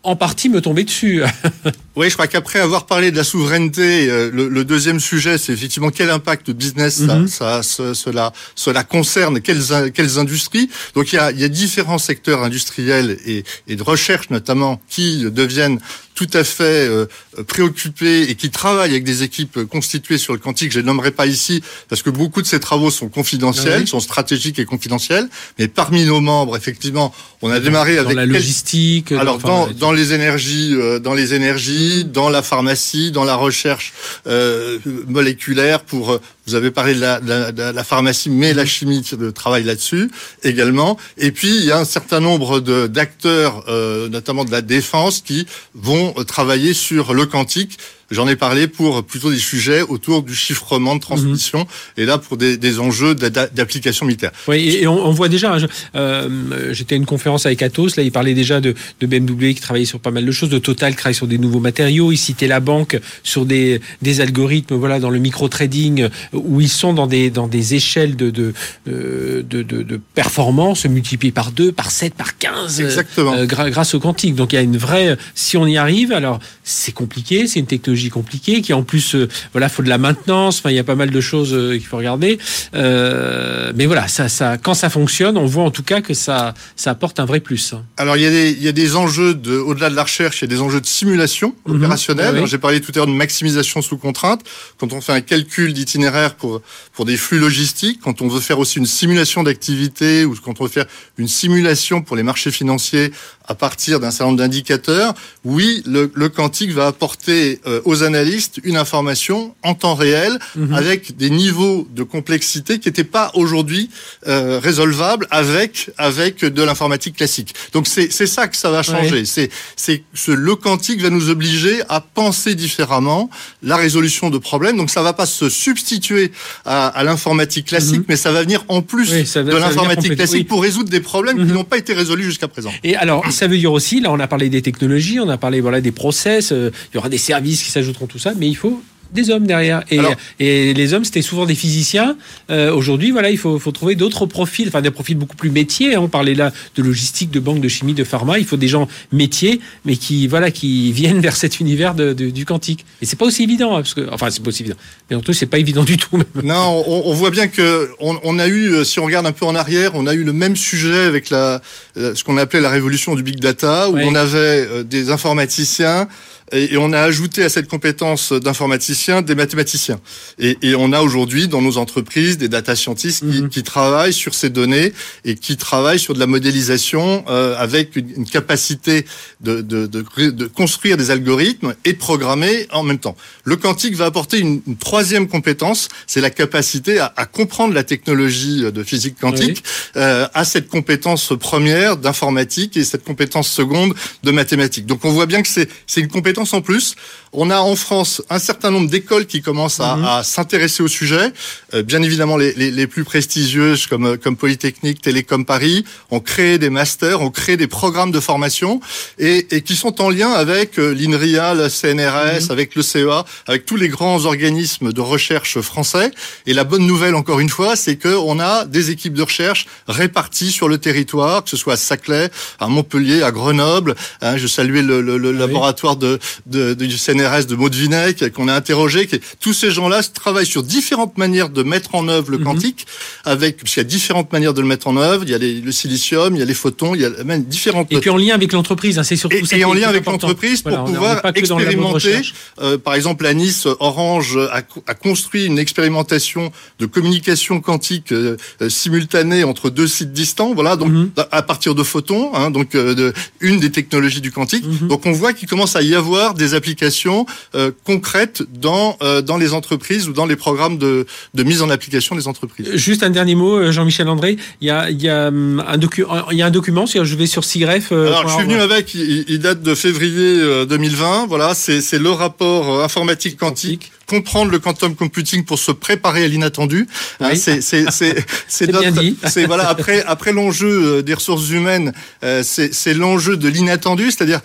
en partie me tomber dessus. <laughs> oui, je crois qu'après avoir parlé de la souveraineté, euh, le, deuxième sujet, c'est effectivement quel impact business ça, mhm. cela, cela concerne, quelles, quelles industries. Donc il y a, il y a différents secteurs industriels et, et de recherche notamment qui deviennent tout à fait euh, préoccupés et qui travaillent avec des équipes constituées sur le quantique. Je ne les nommerai pas ici parce que beaucoup de ces travaux sont confidentiels, sont stratégiques et confidentiels. Mais parmi nos membres, effectivement, on a démarré avec la logistique. Alors dans, dans les énergies, euh, dans les énergies, dans la pharmacie, dans la recherche euh, moléculaire pour euh, vous avez parlé de la, de la, pharmacie, mais la chimie de travail là-dessus également. Et puis il y a un certain nombre d'acteurs, euh, notamment de la défense, qui vont travailler sur le quantique J'en ai parlé pour plutôt des sujets autour du chiffrement de transmission mhm. et là pour des, des enjeux d'application militaire. Oui, et on, voit déjà. Hein, euh, j'étais à une conférence avec Atos, là, il parlait déjà de, de, BMW qui travaillait sur pas mal de choses, de Total qui travaille sur des nouveaux matériaux. Il citait la banque sur des, des algorithmes, voilà, dans le micro trading où ils sont dans des dans des échelles de de euh, de, de, de performance multipliées par 2, par 7, par 15 Exactement. Euh, grâce au quantique. Donc il y a une vraie. Si on y arrive, alors c'est compliqué, c'est une technologie compliquée, qui en plus, euh, voilà, faut de la maintenance. Enfin, il y a pas mal de choses euh, qu'il faut regarder. Euh, mais voilà, ça, ça, quand ça fonctionne, on voit en tout cas que ça, ça apporte un vrai plus. Hein. Alors, il y a des, il y a des enjeux de, au-delà de la recherche, il y a des enjeux de simulation mhm. opérationnelle. J'ai parlé tout à l'heure de maximisation sous contrainte. Quand on fait un calcul d'itinéraire pour, pour des flux logistiques, quand on veut faire aussi une simulation d'activité ou quand on veut faire une simulation pour les marchés financiers à partir d'un certain nombre d'indicateurs, oui, le, le, quantique va apporter euh, aux analystes une information en temps réel mhm. avec des niveaux de complexité qui n'étaient pas aujourd'hui euh, résolvables avec avec de l'informatique classique. Donc c'est c'est ça que ça va changer. C'est c'est ce le quantique va nous obliger à penser différemment la résolution de problèmes. Donc ça va pas se substituer à, à l'informatique classique, mhm. mais ça va venir en plus de l'informatique classique pour résoudre des problèmes qui mhm. n'ont pas été résolus jusqu'à présent. Et alors ça veut dire aussi, là on a parlé des technologies, on a parlé voilà des process, euh, il y aura des services qui s'ajouteront tout ça, mais il faut des hommes derrière. Et, et les hommes, c'était souvent des physiciens. Euh, aujourd'hui, voilà, il faut, faut trouver d'autres profils, enfin des profils beaucoup plus métiers. Hein. On parlait là de logistique, de banque, de chimie, de pharma. Il faut des gens métiers, mais qui, voilà, qui <laughs> viennent vers cet univers de, du quantique. Et c'est pas aussi évident, hein, parce que, enfin, c'est pas aussi évident. Mais en tout, c'est pas évident du tout. Non, on, on, voit bien que on, on, a eu, euh, si on regarde un peu en arrière, on a eu le même sujet avec la, euh, ce qu'on appelait la révolution du big data, où on avait des informaticiens et, on a ajouté à cette compétence d'informaticien des mathématiciens. Et, et on a aujourd'hui dans nos entreprises des data scientists qui, mhm. qui, travaillent sur ces données et qui travaillent sur de la modélisation euh, avec une, une, capacité de, de, de, de, construire des algorithmes et de programmer en même temps. Le quantique va apporter une, une troisième compétence, c'est la capacité à, à, comprendre la technologie de physique quantique, euh, à cette compétence première d'informatique et cette compétence seconde de mathématiques. Donc on voit bien que c'est une compétence en plus. On a en France un certain nombre d'écoles qui commencent à, mhm. à s'intéresser au sujet. Euh, bien évidemment, les, les, les, plus prestigieuses comme, comme Polytechnique, Télécom Paris ont créé des masters, ont créé des programmes de formation et, et qui sont en lien avec euh, l'INRIA, le CNRS, mhm. avec le CEA, avec tous les grands organismes de recherche français. Et la bonne nouvelle, encore une fois, c'est que on a des équipes de recherche réparties sur le territoire, que ce soit à Saclay, à Montpellier, à Grenoble. Hein, je saluais le, le, le ah laboratoire de, de, du CNRS de Maudevinec qu'on a interrogé. Tous ces gens-là travaillent sur différentes manières de mettre en œuvre le mhm. quantique, avec parce qu'il y a différentes manières de le mettre en œuvre. Il y a les, le silicium, il y a les photons, il y a même différentes. Et puis en lien avec l'entreprise, hein, c'est surtout et, ça. Et en lien avec l'entreprise pour pouvoir expérimenter. Euh, par exemple, à Nice, Orange a, a, construit une expérimentation de communication quantique euh, euh simultanée entre deux sites distants. Voilà, donc mhm. à partir de photons, hein, donc euh, de, une des technologies du quantique. Mhm. Donc on voit qu'il commence à y avoir des applications euh, concrètes dans euh, dans les entreprises ou dans les programmes de, de mise en application des entreprises. Juste un dernier mot, Jean-Michel André. Il y a il y a hum, un docu il y a un document. Je vais sur SIGREF. Alors je suis venu avec. Il, il, date de février 2020. Voilà, c'est c'est le rapport informatique quantique comprendre le quantum computing pour se préparer à l'inattendu. Hein, c'est c'est <laughs> <laughs> c'est voilà après après l'enjeu euh, des ressources humaines, euh, c'est l'enjeu de l'inattendu, c'est-à-dire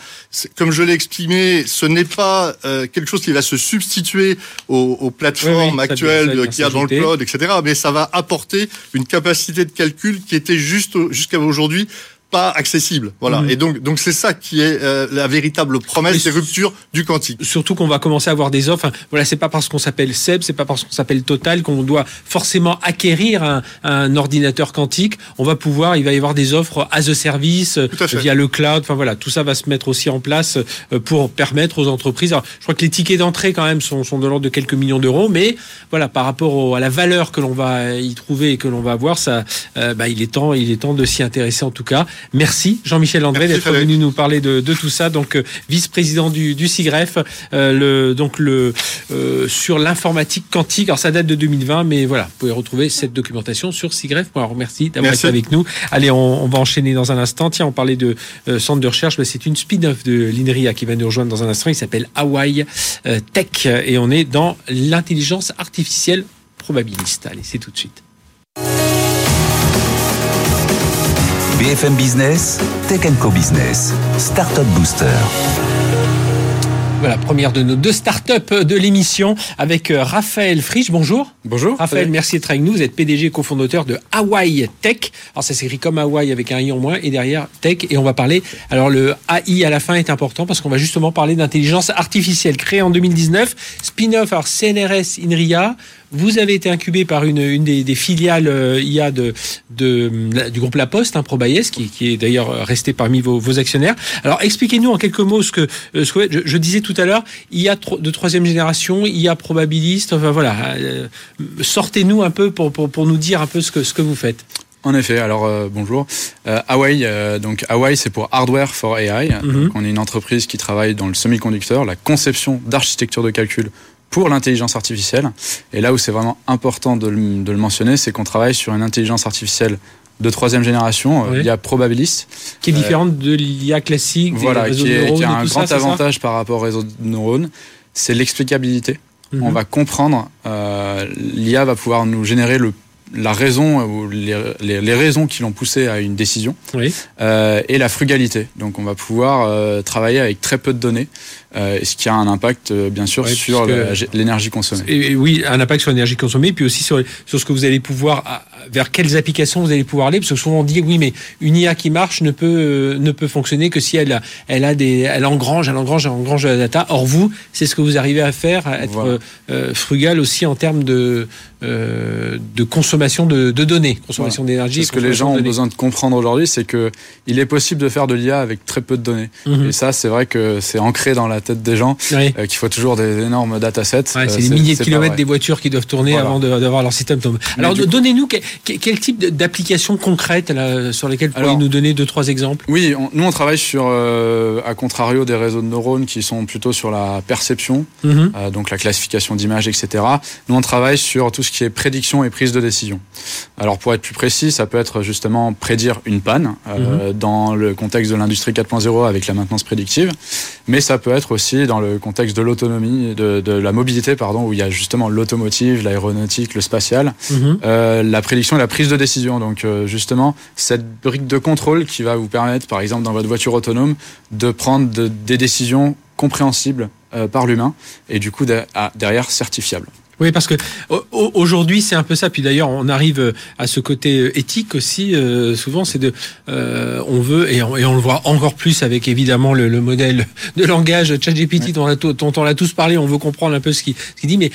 comme je l'ai exprimé, ce n'est pas euh, quelque chose qui va se substituer aux, aux plateformes actuelles qu'il y a dans le cloud, etc. Mais ça va apporter une capacité de calcul qui était juste jusqu'à aujourd'hui pas accessible. Voilà. Mhm. Et donc, donc c'est ça qui est euh, la véritable promesse des ruptures du quantique. Surtout qu'on va commencer à avoir des offres. voilà, c'est pas parce qu'on s'appelle SEB, c'est pas parce qu'on s'appelle Total qu'on doit forcément acquérir un, un, ordinateur quantique. On va pouvoir, il va y avoir des offres as a service via le cloud. Enfin voilà, tout ça va se mettre aussi en place euh, pour permettre aux entreprises. Alors, je crois que les tickets d'entrée quand même sont, sont de l'ordre de quelques millions d'euros, mais voilà, par rapport à la valeur que l'on va y trouver et que l'on va avoir, ça, euh, bah, il est temps, il est temps de s'y intéresser en tout cas. Merci Jean-Michel André d'être venu nous parler de, de tout ça. Donc euh, vice-président du, du CIGREF, euh, le, donc le euh, sur l'informatique quantique. Alors ça date de 2020, mais voilà, vous pouvez retrouver cette documentation sur CIGREF.org. Merci d'avoir été avec nous. Allez, on, on, va enchaîner dans un instant. Tiens, on parlait de euh, centre de recherche, mais c'est une spin-off de l'INRIA qui va nous rejoindre dans un instant. Il s'appelle Hawaii euh, Tech et on est dans l'intelligence artificielle probabiliste. Allez, c'est tout de suite. BFM Business, Tech Co Business, Startup Booster. Voilà, première de nos deux startups de l'émission avec euh, Raphaël Frisch. Bonjour. Bonjour. Raphaël, merci d'être avec nous. Vous êtes PDG et cofondateur de Hawaii Tech. Alors ça s'écrit comme Hawaii avec un i en moins et derrière Tech. Et on va parler. Alors le AI à la fin est important parce qu'on va justement parler d'intelligence artificielle créée en 2019. Spin-off alors CNRS INRIA. Vous avez été incubé par une, une des, des, filiales euh, IA de, de, du groupe La Poste, hein, ProBayes, qui, qui est d'ailleurs resté parmi vos, vos actionnaires. Alors expliquez-nous en quelques mots ce que, euh, ce que je, je, disais tout à l'heure, IA de troisième génération, IA probabiliste, enfin voilà, euh, sortez-nous un peu pour, pour, pour nous dire un peu ce que, ce que vous faites. En effet, alors euh, bonjour. Euh, Huawei, euh, donc Huawei, c'est pour Hardware for AI. Mm -hmm. donc, on est une entreprise qui travaille dans le semi-conducteur, la conception d'architecture de calcul pour l'intelligence artificielle. Et là où c'est vraiment important de le, de le mentionner, c'est qu'on travaille sur une intelligence artificielle de troisième génération, oui. l'IA probabiliste. Qui est différente de l'IA classique, voilà, qui, est, qui, a un grand ça, avantage par rapport au réseau de neurones, c'est l'explicabilité. Mm -hmm. On va comprendre, euh, l'IA va pouvoir nous générer le la raison ou les, les, les raisons qui l'ont poussé à une décision oui. euh, et la frugalité. Donc on va pouvoir euh, travailler avec très peu de données, euh, ce qui a un impact euh, bien sûr sur l'énergie consommée? Et, et, oui, un impact sur l'énergie consommée, puis aussi sur, sur ce que vous allez pouvoir vers quelles applications vous allez pouvoir aller, parce que souvent on dit oui, mais une IA qui marche ne peut euh, ne peut fonctionner que si elle elle a des, elle engrange, elle engrange, elle engrange la data. Or vous, c'est ce que vous arrivez à faire, à être voilà. euh, frugal aussi en termes de de consommation de, données, consommation d'énergie. Ce que les gens ont besoin de comprendre aujourd'hui, c'est que il est possible de faire de l'IA avec très peu de données. Mhm. Et ça, c'est vrai que c'est ancré dans la tête des gens qu'il faut toujours des énormes datasets. c'est des milliers de kilomètres des voitures qui doivent tourner avant d'avoir leur système tombé. Alors, donnez-nous quel, type d'application concrète là, sur lesquelles vous pourriez nous donner deux trois exemples? Oui, nous on travaille sur, à contrario des réseaux de neurones qui sont plutôt sur la perception, mhm. donc la classification d'images, etc. Nous, on travaille sur tout ce qui est prédiction et prise de décision. Alors, pour être plus précis, ça peut être justement prédire une panne euh, mhm. dans le contexte de l'industrie 4.0 avec la maintenance prédictive, mais ça peut être aussi dans le contexte de l'autonomie, de, la mobilité, pardon, où il y a justement l'automotive, l'aéronautique, le spatial, mhm. euh, la prédiction et la prise de décision. Donc, euh, justement, cette brique de contrôle qui va vous permettre, par exemple, dans votre voiture autonome, de prendre des décisions compréhensibles euh, par l'humain et du coup derrière certifiable. Oui, parce que aujourd'hui c'est un peu ça. Puis d'ailleurs, on arrive euh, à ce côté euh, éthique aussi. souvent, c'est de, on veut et on, et on, le voit encore plus avec évidemment le, modèle de langage ChatGPT dont, dont, on a tous parlé. On veut comprendre un peu ce qu'il ce dit, mais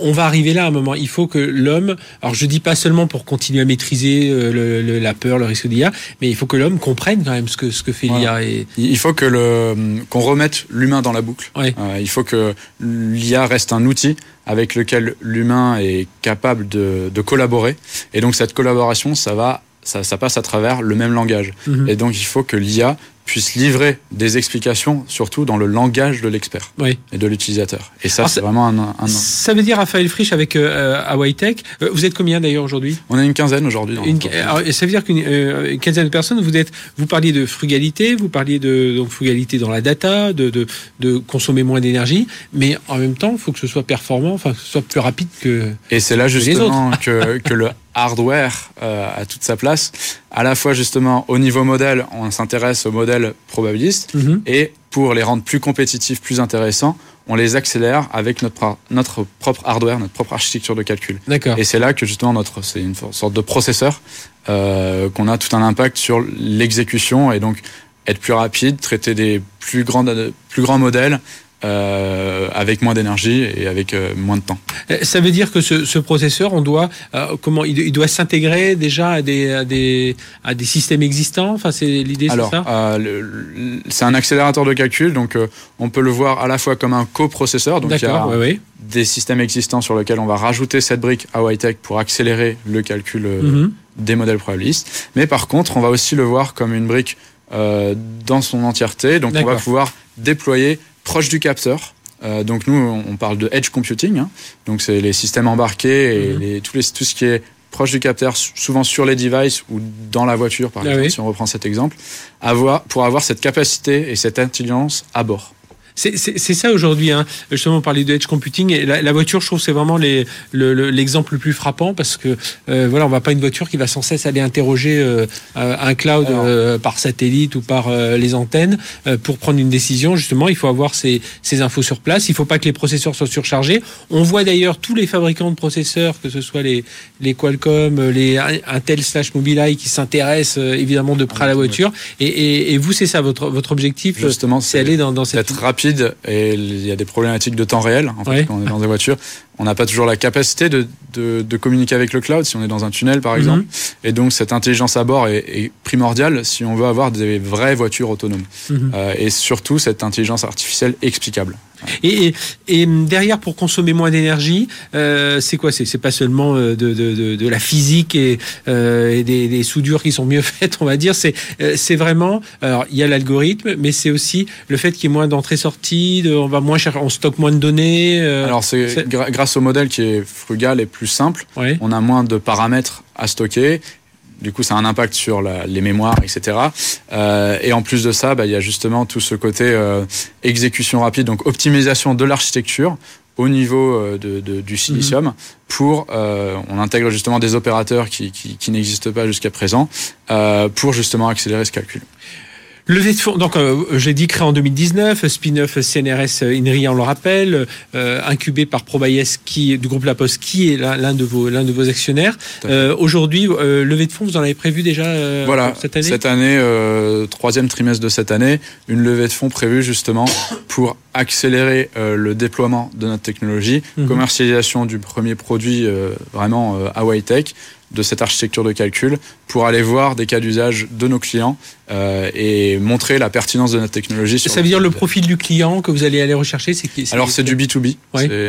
on va arriver là à un moment. Il faut que l'homme, alors je dis pas seulement pour continuer à maîtriser euh, la peur, le risque d'IA, mais il faut que l'homme comprenne quand même ce que ce que fait l'IA. Et... Il faut que le qu'on remette l'humain dans la boucle. Euh, il faut que l'IA reste un outil avec lequel l'humain est capable de, collaborer. Et donc cette collaboration, ça va ça, passe à travers le même langage. Mhm. Et donc il faut que l'IA puisse livrer des explications, surtout dans le langage de l'expert et de l'utilisateur. Et ça, c'est vraiment un, Ça veut dire, Raphaël Frisch, avec euh, Hawaii Tech, euh, vous êtes combien d'ailleurs aujourd'hui? On est une quinzaine aujourd'hui. Ça veut dire qu'une euh, quinzaine de personnes, vous êtes, vous parliez de frugalité, vous parliez de donc, frugalité dans la data, de, de, de consommer moins d'énergie, mais en même temps, il faut que ce soit performant, enfin, que ce soit plus rapide que. Et c'est là justement que, que le hardware euh, a toute sa place. À la fois justement au niveau modèle, on s'intéresse aux modèles probabilistes mhm. et pour les rendre plus compétitifs, plus intéressants, on les accélère avec notre, notre propre hardware, notre propre architecture de calcul. Et c'est là que justement notre c'est une sorte de processeur euh, qu'on a tout un impact sur l'exécution et donc être plus rapide, traiter des plus grands plus grands modèles euh, avec moins d'énergie et avec euh, moins de temps. Euh, ça veut dire que ce, ce processeur, on doit comment il, doit s'intégrer déjà à des, à des à des systèmes existants? Enfin, c'est l'idée, c'est ça? c'est un accélérateur de calcul, donc on peut le voir à la fois comme un coprocesseur. Donc il y a des systèmes existants sur lesquels on va rajouter cette brique à Tech pour accélérer le calcul mhm. des modèles probabilistes. Mais par contre, on va aussi le voir comme une brique dans son entièreté. Donc on va pouvoir déployer proche du capteur. Euh, donc nous, on parle de edge computing. Hein. Donc c'est les systèmes embarqués et mhm. les, tout, les, tout ce qui est proche du capteur, souvent sur les devices ou dans la voiture, par ah exemple, si on reprend cet exemple, avoir, pour avoir cette capacité et cette intelligence à bord. C'est ça aujourd'hui, hein. justement, on parlait de edge computing. Et la, voiture, je trouve, c'est vraiment l'exemple le, plus frappant parce que, euh, voilà, on va pas une voiture qui va sans cesse aller interroger euh, un cloud euh, par satellite ou par les antennes pour prendre une décision. Justement, il faut avoir ces, ces, infos sur place. Il faut pas que les processeurs soient surchargés. On voit d'ailleurs tous les fabricants de processeurs, que ce soit les, les Qualcomm, les Intel slash Mobileye, qui s'intéressent évidemment de près à la voiture. Et, et, vous, c'est ça votre, votre objectif Justement, c'est aller dans, dans cette... rapide et il y a des problématiques de temps réel en fait, quand on est dans des voitures. On n'a pas toujours la capacité de, de, communiquer avec le cloud si on est dans un tunnel par exemple. Mhm. Et donc cette intelligence à bord est, primordiale si on veut avoir des vraies voitures autonomes. Mhm. Euh, et surtout cette intelligence artificielle explicable. Et, et, derrière, pour consommer moins d'énergie, euh, c'est quoi? C'est pas seulement euh, de, de, de, la physique et, euh, et des, des, soudures qui sont mieux <laughs> faites, on va dire. C'est euh, vraiment. Alors, il y a l'algorithme, mais c'est aussi le fait qu'il y ait moins d'entrée-sortie. On va moins cher, on stocke moins de données. Euh, alors, c'est grâce au modèle qui est frugal et plus simple. On a moins de paramètres à stocker du coup, ça a un impact sur les mémoires, etc. Euh, et en plus de ça, bah, il y a justement tout ce côté euh, exécution rapide, donc optimisation de l'architecture au niveau euh, de, du silicium mhm. pour on intègre justement des opérateurs qui, qui, qui n'existent pas jusqu'à présent pour justement accélérer ce calcul. Levée de fonds, donc euh, j'ai dit créé en 2019, spin-off CNRS INRI, on le rappelle, euh, incubé par Probayes qui du groupe La Poste, qui est l'un de vos l'un de vos actionnaires. Euh, Aujourd'hui, euh, levée de fonds, vous en avez prévu déjà euh, voilà, cette année? Cette année, troisième trimestre de cette année, une levée de fonds prévue justement pour accélérer le déploiement de notre technologie, mhm. commercialisation du premier produit vraiment Hawaii Tech de cette architecture de calcul pour aller voir des cas d'usage de nos clients euh, et montrer la pertinence de notre technologie. Ça veut dire le profil du client que vous allez aller rechercher c'est qui Alors c'est du B2B,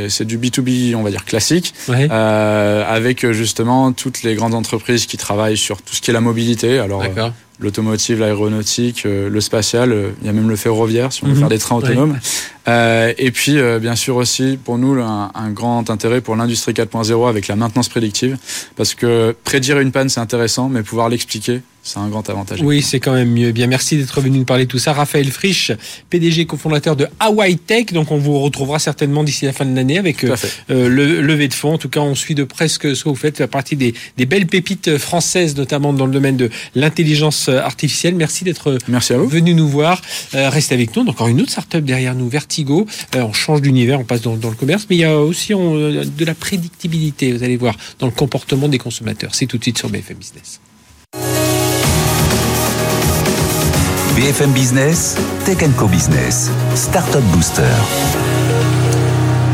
c'est du B2B on va dire classique, euh, avec justement toutes les grandes entreprises qui travaillent sur tout ce qui est la mobilité. Alors l'automotive, l'aéronautique, euh, le spatial, euh, il y a même le ferroviaire si on veut mhm. faire des trains autonomes. <laughs> Euh, et puis, euh, bien sûr aussi, pour nous, un, un grand intérêt pour l'industrie 4.0 avec la maintenance prédictive, parce que prédire une panne, c'est intéressant, mais pouvoir l'expliquer, c'est un grand avantage. Oui, c'est quand même mieux. Bien, merci d'être venu nous parler de tout ça. Raphaël Frisch, PDG cofondateur de Hawaii Tech. Donc, on vous retrouvera certainement d'ici la fin de l'année avec euh, le levée de fonds. En tout cas, on suit de presque ce que vous faites. La partie des, des, belles pépites françaises, notamment dans le domaine de l'intelligence artificielle. Merci d'être venu nous voir. Euh, restez avec nous. Encore une autre startup derrière nous, Euh, on change d'univers, on passe dans, dans, le commerce, mais il y a aussi de la prédictibilité. Vous allez voir dans le comportement des consommateurs. C'est tout de suite sur BFM Business. BFM Business, Tech Co Business, Startup Booster.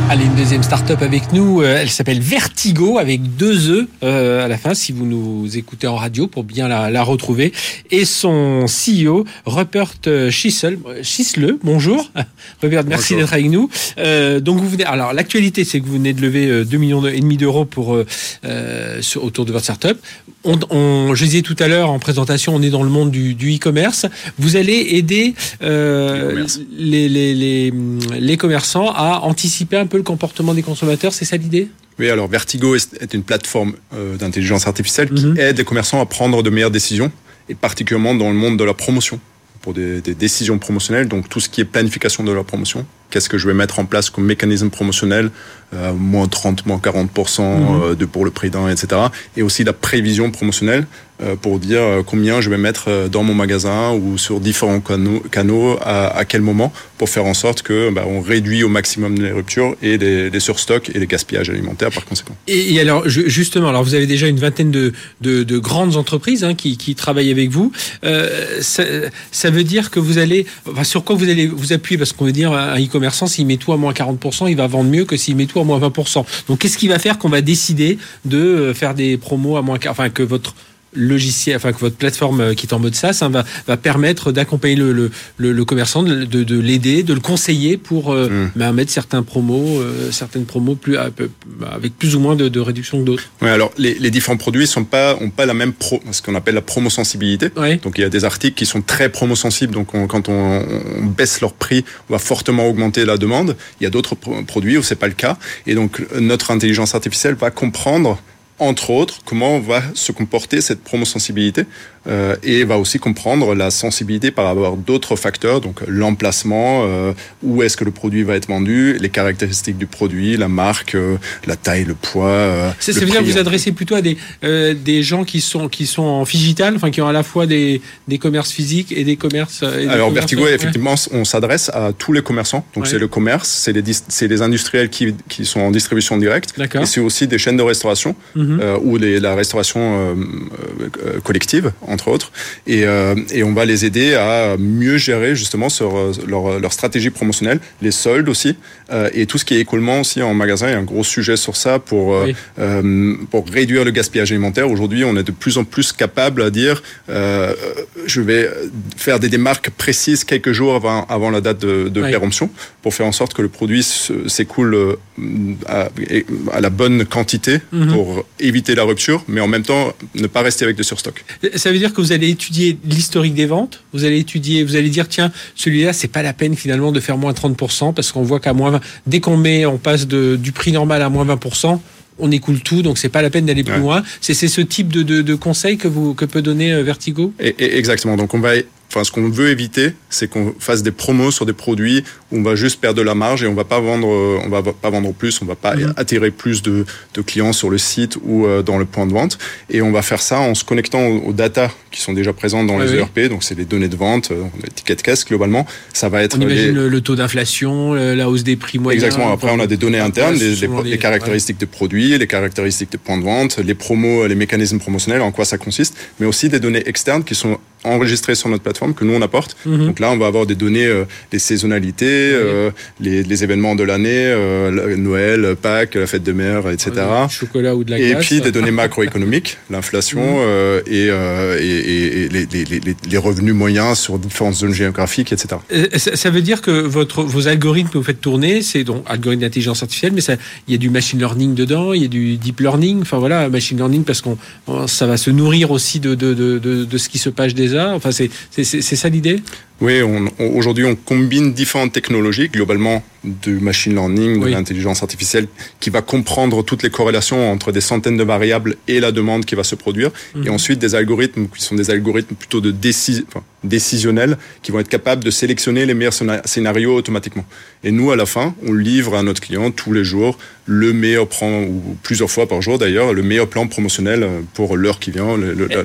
Allez, une deuxième start-up avec nous. Euh, elle s'appelle Vertigo avec deux E euh, à la fin, si vous nous écoutez en radio pour bien la, retrouver. Et son CEO, Rupert Schissel. Schisle, bonjour. <laughs> Rupert, merci d'être avec nous. Euh, donc vous venez. Alors l'actualité, c'est que vous venez de lever 2 millions et demi d'euros pour sur, autour de votre start-up. On, on, je disais tout à l'heure en présentation, on est dans le monde du, e-commerce. Vous allez aider les, les, les, les commerçants à anticiper un peu le comportement des consommateurs, c'est ça l'idée? Oui, alors Vertigo est une plateforme euh, d'intelligence artificielle qui mhm. aide les commerçants à prendre de meilleures décisions, et particulièrement dans le monde de la promotion, pour des, décisions promotionnelles, donc tout ce qui est planification de la promotion. Qu'est-ce que je vais mettre en place comme mécanisme promotionnel, euh, moins 30, moins 40% mhm. euh, de pour le prix d'un, etc. Et aussi la prévision promotionnelle, pour dire euh, combien je vais mettre euh, dans mon magasin ou sur différents canaux, canaux à, quel moment pour faire en sorte que bah, on réduit au maximum les ruptures et les, les surstocks et les gaspillages alimentaires par conséquent. Et, alors justement, alors vous avez déjà une vingtaine de, de, de grandes entreprises hein, qui, qui, travaillent avec vous. Euh, ça, ça, veut dire que vous allez, enfin, sur quoi vous allez vous appuyer? Parce qu'on veut dire un e-commerçant s'il met tout à moins 40%, il va vendre mieux que s'il met tout à moins 20%. Donc qu'est-ce qui va faire qu'on va décider de faire des promos à moins, enfin que votre logiciel, enfin que votre plateforme euh, qui est en mode SaaS hein, va, va permettre d'accompagner le, le, le, commerçant, de, de, l'aider, de le conseiller pour euh, mm. bah, mettre certains promos, euh, certaines promos plus avec plus ou moins de, de réduction que d'autres. Oui, alors les, les, différents produits sont pas ont pas la même pro, ce qu'on appelle la promo sensibilité. Donc il y a des articles qui sont très promo sensibles, donc quand on, on, baisse leur prix, on va fortement augmenter la demande. Il y a d'autres produits où c'est pas le cas, et donc notre intelligence artificielle va comprendre entre autres, comment va se comporter cette promosensibilité euh, et va aussi comprendre la sensibilité par rapport à d'autres facteurs, donc l'emplacement, euh, où est-ce que le produit va être vendu, les caractéristiques du produit, la marque, euh, la taille, le poids. Euh, ça, veut dire que vous adressez plutôt à des, euh, des gens qui sont, qui sont en digital, enfin qui ont à la fois des, des commerces physiques et des commerces. Et Alors Vertigo, effectivement, on s'adresse à tous les commerçants. Donc c'est le commerce, c'est les, les industriels qui, qui sont en distribution directe, et c'est aussi des chaînes de restauration. Mhm. Mhm. Euh, ou les, la restauration euh, euh, collective, entre autres. Et, et, on va les aider à mieux gérer justement sur leur, leur stratégie promotionnelle, les soldes aussi, et tout ce qui est écoulement aussi en magasin. Il y a un gros sujet sur ça pour, pour réduire le gaspillage alimentaire. Aujourd'hui, on est de plus en plus capable à dire je vais faire des démarques précises quelques jours avant, avant la date de, de péremption pour faire en sorte que le produit s'écoule à, à, la bonne quantité mhm. pour éviter la rupture, mais en même temps ne pas rester avec de surstock. Ça veut dire que vous allez étudier l'historique des ventes, vous allez étudier, vous allez dire tiens celui-là c'est pas la peine finalement de faire moins 30% parce qu'on voit qu'à moins 20, dès qu'on met, on passe de, du prix normal à moins 20%, on écoule tout, donc c'est pas la peine d'aller plus loin. C'est ce type de, de, de conseil que vous que peut donner euh, Vertigo? Et, exactement. Donc on va enfin, ce qu'on veut éviter, c'est qu'on fasse des promos sur des produits où on va juste perdre de la marge et on va pas vendre, euh, on va pas vendre plus, on va pas mhm. attirer plus de, de, clients sur le site ou euh, dans le point de vente. Et on va faire ça en se connectant aux, data qui sont déjà présentes dans les ERP. Donc, c'est les données de vente, euh, les tickets de caisse globalement. Ça va être. On imagine le, taux d'inflation, la hausse des prix moyens. Exactement. Après, on a des données internes, les, caractéristiques de produits, les caractéristiques de points de vente, les promos, les mécanismes promotionnels, en quoi ça consiste, mais aussi des données externes qui sont enregistrées sur notre plateforme que nous on apporte. Mhm. Donc là, on va avoir des données, euh, les saisonnalités, euh, les, événements de l'année, euh, Noël, Pâques, la fête de mer, etc. chocolat ou de la Et puis des données macroéconomiques, <laughs> l'inflation et, et, les, revenus moyens sur différentes zones géographiques, etc. Ça veut dire que votre, vos algorithmes que vous faites tourner, c'est donc algorithme d'intelligence artificielle, mais il y a du machine learning dedans, il y a du deep learning, enfin voilà, machine learning parce qu'on ça va se nourrir aussi de, de, de, de, ce qui se passe déjà. Enfin, c'est ça l'idée? Oui, aujourd'hui, on combine différentes technologies, globalement du machine learning, de l'intelligence artificielle, qui va comprendre toutes les corrélations entre des centaines de variables et la demande qui va se produire. Et mhm. ensuite, des algorithmes qui sont des algorithmes plutôt de décisionnels, qui vont être capables de sélectionner les meilleurs scénarios automatiquement. Et nous, à la fin, on livre à notre client tous les jours le meilleur plan, ou plusieurs fois par jour d'ailleurs, le meilleur plan promotionnel pour l'heure qui vient.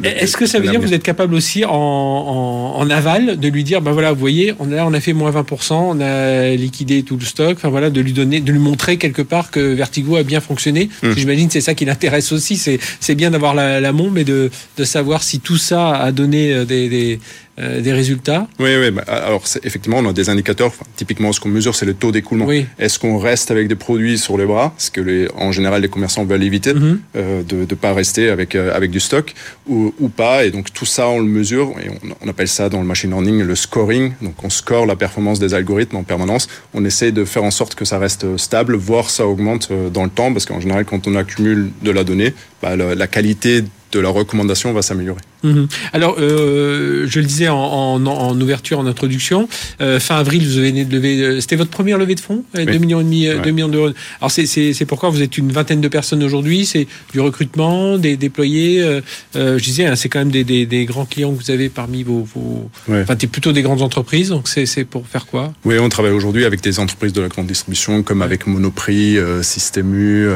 Est-ce que ça veut dire que vous êtes capable aussi en, en aval de lui dire ben voilà, vous voyez, on a, on a fait moins 20%, on a liquidé tout le stock, enfin voilà, de lui donner, de lui montrer quelque part que Vertigo a bien fonctionné. Mmh. J'imagine c'est ça qui l'intéresse aussi, c'est bien d'avoir la, la et de, de savoir si tout ça a donné euh, des, des euh, des résultats Oui, oui. Bah, alors effectivement, on a des indicateurs. typiquement, ce qu'on mesure, c'est le taux d'écoulement. Est-ce qu'on reste avec des produits sur les bras, ce que les, en général les commerçants veulent éviter, mhm. euh, de ne pas rester avec euh, avec du stock ou, ou, pas? Et donc tout ça, on le mesure et on, on, appelle ça dans le machine learning le scoring. Donc on score la performance des algorithmes en permanence. On essaie de faire en sorte que ça reste stable, voire ça augmente dans le temps, parce qu'en général, quand on accumule de la donnée, bah, la, la qualité de la recommandation va s'améliorer. Mhm. Alors, euh, je le disais en, en, ouverture, en introduction, euh, fin avril, vous avez de lever. Euh, c'était votre première levée de fonds, 2 millions et demi, 2 millions d'euros. Alors, c'est pourquoi vous êtes une vingtaine de personnes aujourd'hui. C'est du recrutement, des déployés. je disais, hein, c'est quand même des, des, des, grands clients que vous avez parmi vos. vos... Enfin, c'est plutôt des grandes entreprises. Donc, c'est pour faire quoi? Oui, on travaille aujourd'hui avec des entreprises de la grande distribution, comme avec Monoprix, Système U,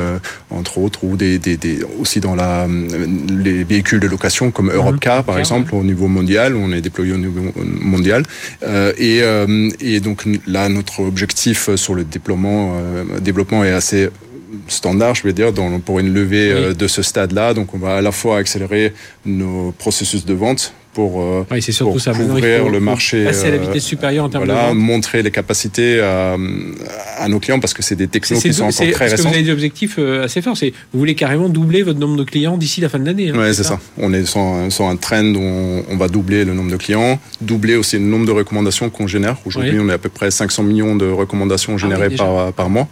entre autres, ou des, des, aussi dans la les véhicules de location comme par exemple, au niveau mondial. On est déployé au niveau mondial. Euh, et, euh, et, donc là, notre objectif sur le déploiement, euh, développement est assez standard, je vais dire, dans, pour une levée de ce stade-là. Donc, on va à la fois accélérer nos processus de vente pour, euh, oui, surtout ça. couvrir le marché. Passer à la vitesse supérieure en termes voilà, de montrer les capacités à, à, nos clients parce que c'est des technos qui sont encore très récents. Que vous avez des objectifs euh, assez forts. C'est vous voulez carrément doubler votre nombre de clients d'ici la fin de l'année. Hein, oui, c'est ça. On est sur, un trend où on, va doubler le nombre de clients, doubler aussi le nombre de recommandations qu'on génère. Aujourd'hui, on est à peu près 500 millions de recommandations ah générées par, par mois.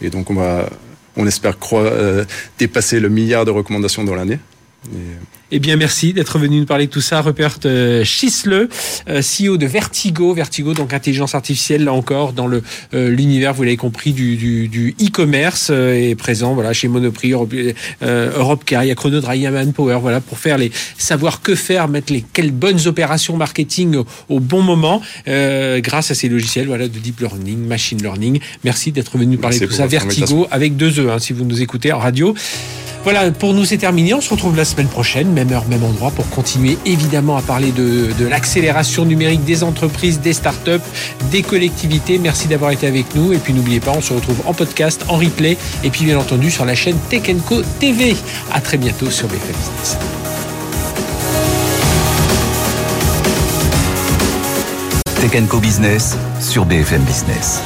Et donc, on va, on espère croire, euh, dépasser le milliard de recommandations dans l'année. Eh bien, merci d'être venu nous parler de tout ça. Rupert euh, Schisle, euh, CEO de Vertigo. Vertigo, donc intelligence artificielle, là encore, dans le euh, l'univers, vous l'avez compris, du, du, e-commerce, est présent voilà, chez Monoprix, Europe, Europcar, il y a il Manpower, voilà, pour faire les, savoir que faire, mettre les, quelles bonnes opérations marketing au, bon moment, grâce à ces logiciels voilà, de deep learning, machine learning. Merci d'être venu nous parler de tout ça. Vertigo, avec deux E, hein, si vous nous écoutez en radio. Voilà, pour nous c'est terminé. On se retrouve la semaine prochaine, même heure, même endroit, pour continuer évidemment à parler de, l'accélération numérique des entreprises, des startups, des collectivités. Merci d'avoir été avec nous. Et puis n'oubliez pas, on se retrouve en podcast, en replay, et puis bien entendu sur la chaîne Tech Co TV. À très bientôt sur BFM Business. Tech Co Business sur BFM Business.